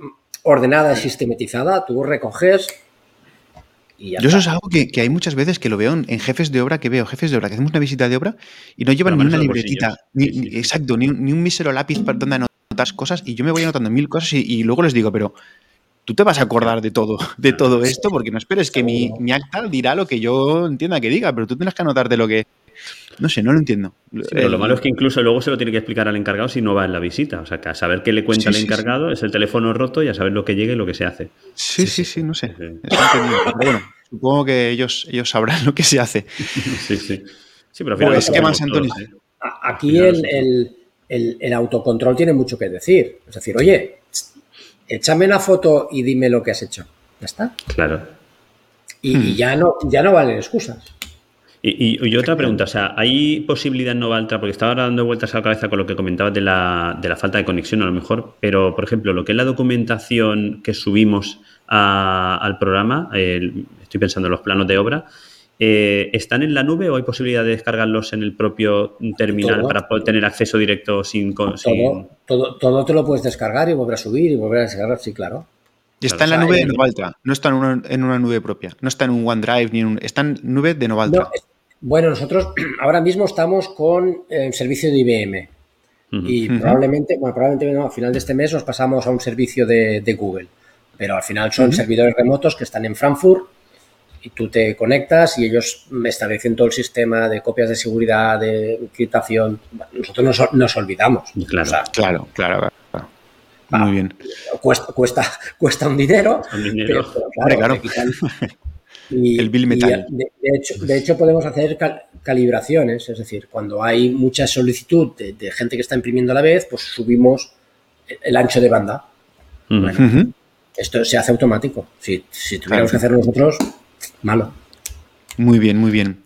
ordenada y sistematizada, tú recoges yo eso es algo que, hay muchas veces que lo veo en, jefes de obra, que veo jefes de obra que hacemos una visita de obra y no llevan ni una libretita, exacto, ni, un mísero lápiz para donde anotar cosas y yo me voy anotando mil cosas y, luego les digo, pero tú te vas a acordar de todo, de todo esto porque no esperes que mi, mi acta dirá lo que yo entienda que diga, pero tú tienes que anotar de lo que no sé, no lo entiendo. pero lo malo es que incluso luego se lo tiene que explicar al encargado si no va en la visita. O sea, que a saber qué le cuenta el encargado es el teléfono roto y a saber lo que llega y lo que se hace. Sí, sí, sí, no sé. Pero bueno, supongo que ellos, ellos sabrán lo que se hace. Sí, sí. Sí, pero pues, ¿qué más, Antonio? ¿eh? Aquí el, autocontrol tiene mucho que decir. Es decir, oye, échame una foto y dime lo que has hecho. Ya está. Claro. Y, y ya, no, ya no valen excusas. Y, otra pregunta, o sea, ¿hay posibilidad en Novaltra? Porque estaba dando vueltas a la cabeza con lo que comentabas de la, de la falta de conexión a lo mejor, pero por ejemplo, lo que es la documentación que subimos al programa, estoy pensando en los planos de obra, eh, ¿están en la nube o hay posibilidad de descargarlos en el propio terminal para poder tener acceso directo sin, todo, Todo, todo, te lo puedes descargar y volver a subir y volver a descargar, sí, claro. Está en la nube de Novaltra, no está en una, en una, nube propia, no está en un OneDrive ni en un, está en nube de Novaltra. Bueno, nosotros ahora mismo estamos con el servicio de IBM y probablemente, bueno, probablemente no, a final de este mes nos pasamos a un servicio de, Google, pero al final son servidores remotos que están en Frankfurt y tú te conectas y ellos establecen todo el sistema de copias de seguridad, de encriptación. Nosotros nos, olvidamos. Claro, claro, claro. Muy bien. Cuesta, cuesta, cuesta un dinero. claro, el bill metal. De, hecho, de, hecho, podemos hacer calibraciones, es decir, cuando hay mucha solicitud de, gente que está imprimiendo a la vez, pues subimos el ancho de banda. Esto se hace automático. Si, si tuviéramos que hacerlo nosotros, malo. Muy bien, muy bien.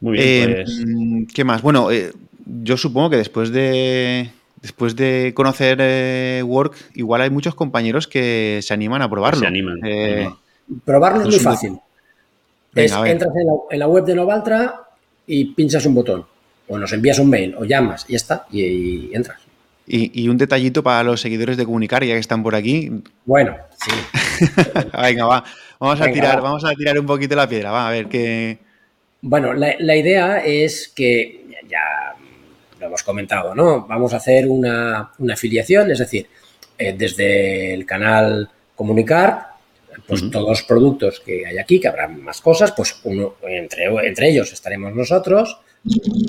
Muy bien eh, pues. ¿Qué más? Bueno, eh, yo supongo que después de, después de conocer eh, Work, igual hay muchos compañeros que se animan a probarlo. Se animan. Eh, probarlo es muy fácil. Entras en la, web de Novaltra y pinchas un botón. O nos envías un mail, o llamas, y ya está, y, entras. Y, un detallito para los seguidores de Comunicar, ya que están por aquí. Bueno, sí. Venga, va. Vamos a tirar, vamos a tirar un poquito la piedra, va a ver qué. Bueno, la, la idea es que ya hemos comentado, ¿no? Vamos a hacer una, afiliación, es decir, eh, desde el canal Comunicar, pues todos los productos que hay aquí, que habrá más cosas, pues uno, entre, entre ellos estaremos nosotros,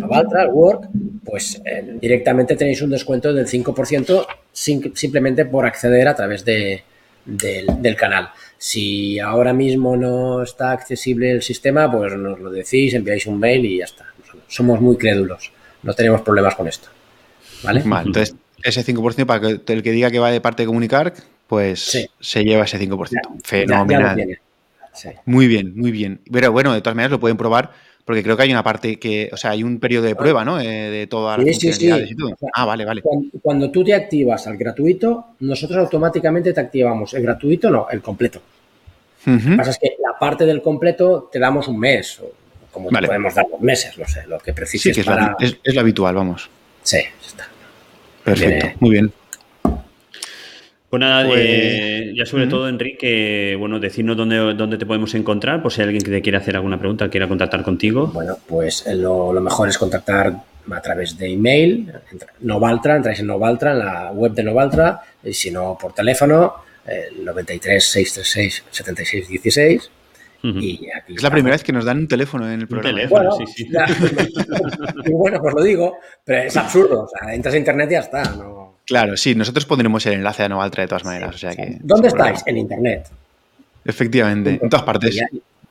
Valtra, Work, pues eh, directamente tenéis un descuento del 5% simplemente por acceder a través de, del, canal. Si ahora mismo no está accesible el sistema, pues nos lo decís, enviáis un mail y ya está. Somos muy crédulos no tenemos problemas con esto. ¿Vale? entonces, ese 5% para que el que diga que va de parte de comunicar, pues se lleva ese 5%. Fenomenal. Muy bien, muy bien. Pero bueno, de todas maneras lo pueden probar porque creo que hay una parte que, o sea, hay un periodo de prueba, ¿no? Eh, de todas las funcionalidades y todo. Ah, vale, vale. Cuando, tú te activas al gratuito, nosotros automáticamente te activamos el gratuito, no, el completo. Lo que pasa es que la parte del completo te damos un mes, o como podemos dar dos meses, no sé, lo que precises sí, que es, es, lo habitual, vamos. Sí, está. Perfecto, muy bien. Pues nada, eh, ya sobre todo, Enrique, bueno, decirnos dónde, dónde te podemos encontrar, por si hay alguien que te quiere hacer alguna pregunta, quiera contactar contigo. Bueno, pues eh, lo, mejor es contactar a través de email, Novaltra, entráis en Novaltra, en la web de Novaltra, y si no por teléfono, el 93 636 76 16. Y es la primera vez que nos dan un teléfono en el programa. teléfono, sí, sí. y bueno, pues lo digo, pero es absurdo. O sea, entras a internet y ya está. No, Claro, sí, nosotros pondremos el enlace a Novaltra de todas maneras. O sea que, ¿Dónde estáis? En Internet. Efectivamente, en todas partes.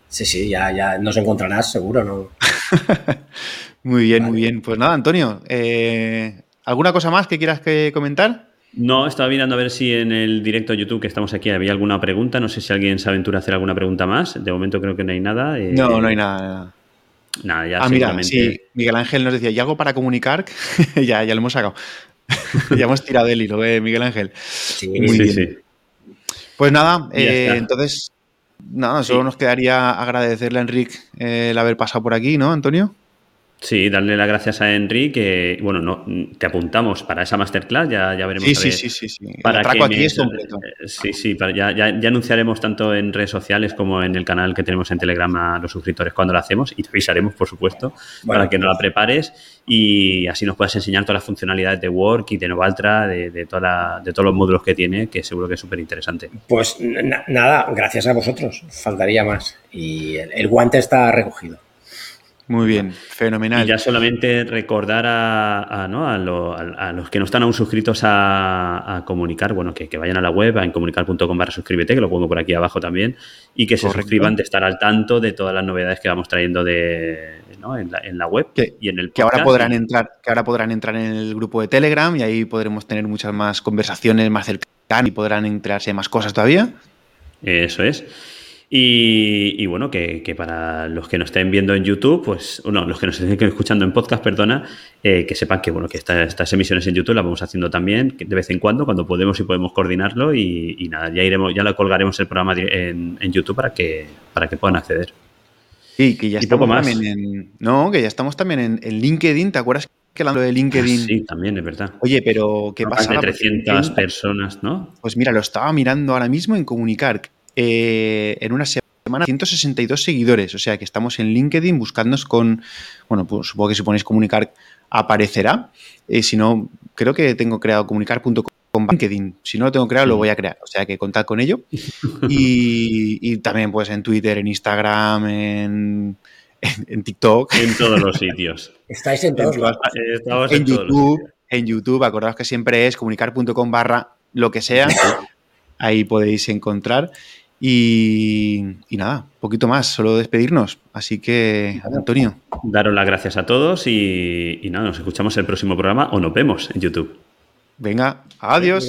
sí, sí, ya, ya nos encontrarás seguro, ¿no? muy bien, muy bien. Pues nada, Antonio, eh, ¿alguna cosa más que quieras que comentar? No, estaba mirando a ver si en el directo de YouTube que estamos aquí había alguna pregunta. No sé si alguien se aventura a hacer alguna pregunta más. De momento creo que no hay nada. Eh, no, no hay nada. Nada, ya ah, mira, sí, Miguel Ángel nos decía, ¿y algo para comunicar? ya, ya lo hemos sacado. tirado el hilo, ¿eh, Miguel Ángel? Sí, Muy sí, Pues nada, eh, entonces, nada, solo nos quedaría agradecerle a Enrique eh, el haber pasado por aquí, ¿no, Antonio? Sí, darle las gracias a Enrique, que, bueno, no, te apuntamos para esa masterclass, ya, ya veremos. Sí, sí, sí, sí, sí. Para el aquí es completo. Sí, sí, ya, ya, anunciaremos tanto en redes sociales como en el canal que tenemos en Telegram a los suscriptores cuando lo hacemos y te avisaremos, por supuesto, para que nos la prepares y así nos puedas enseñar todas las funcionalidades de Work y de Novaltra, de, de, toda de todos los módulos que tiene, que seguro que es súper interesante. Pues nada, gracias a vosotros, faltaría más. Y el guante está recogido. Muy bien, fenomenal. Y ya solamente recordar a, los que no están aún suscritos a, comunicar, bueno, que, vayan a la web, a comunicar.com barra suscríbete, que lo pongo por aquí abajo también, y que se suscriban de estar al tanto de todas las novedades que vamos trayendo de, en, la, web y en el Que ahora podrán entrar, que ahora podrán entrar en el grupo de Telegram y ahí podremos tener muchas más conversaciones más cercanas y podrán enterarse más cosas todavía. Eso es. Y, bueno, que, para los que nos estén viendo en YouTube, pues, no, los que nos estén escuchando en podcast, perdona, eh, que sepan que bueno, que estas emisiones en YouTube las vamos haciendo también de vez en cuando, cuando podemos y podemos coordinarlo. Y, nada, ya iremos, ya lo colgaremos el programa en, YouTube para que, para que puedan acceder. Sí, que ya estamos también en. No, que ya estamos también en, LinkedIn. ¿Te acuerdas que hablando de LinkedIn? Ah, sí, también, es verdad. Oye, pero ¿qué pasa? de 300 personas, ¿no? Pues mira, lo estaba mirando ahora mismo en Comunicar eh, en una semana 162 seguidores. O sea que estamos en LinkedIn buscándonos con, bueno, pues supongo que si ponéis comunicar aparecerá. Eh, si no, creo que tengo creado comunicar.com LinkedIn. Si no lo tengo creado, lo voy a crear. O sea que contad con ello. Y, también pues en Twitter, en Instagram, en, TikTok. En todos los sitios. Estáis en todos los sitios. En, YouTube. En YouTube, acordaos que siempre es comunicar.com barra lo que sea. Ahí podéis encontrar. Y, nada, poquito más, solo despedirnos. Así que, Antonio. Daros las gracias a todos y, nada, nos escuchamos el próximo programa o nos vemos en YouTube. Venga, adiós.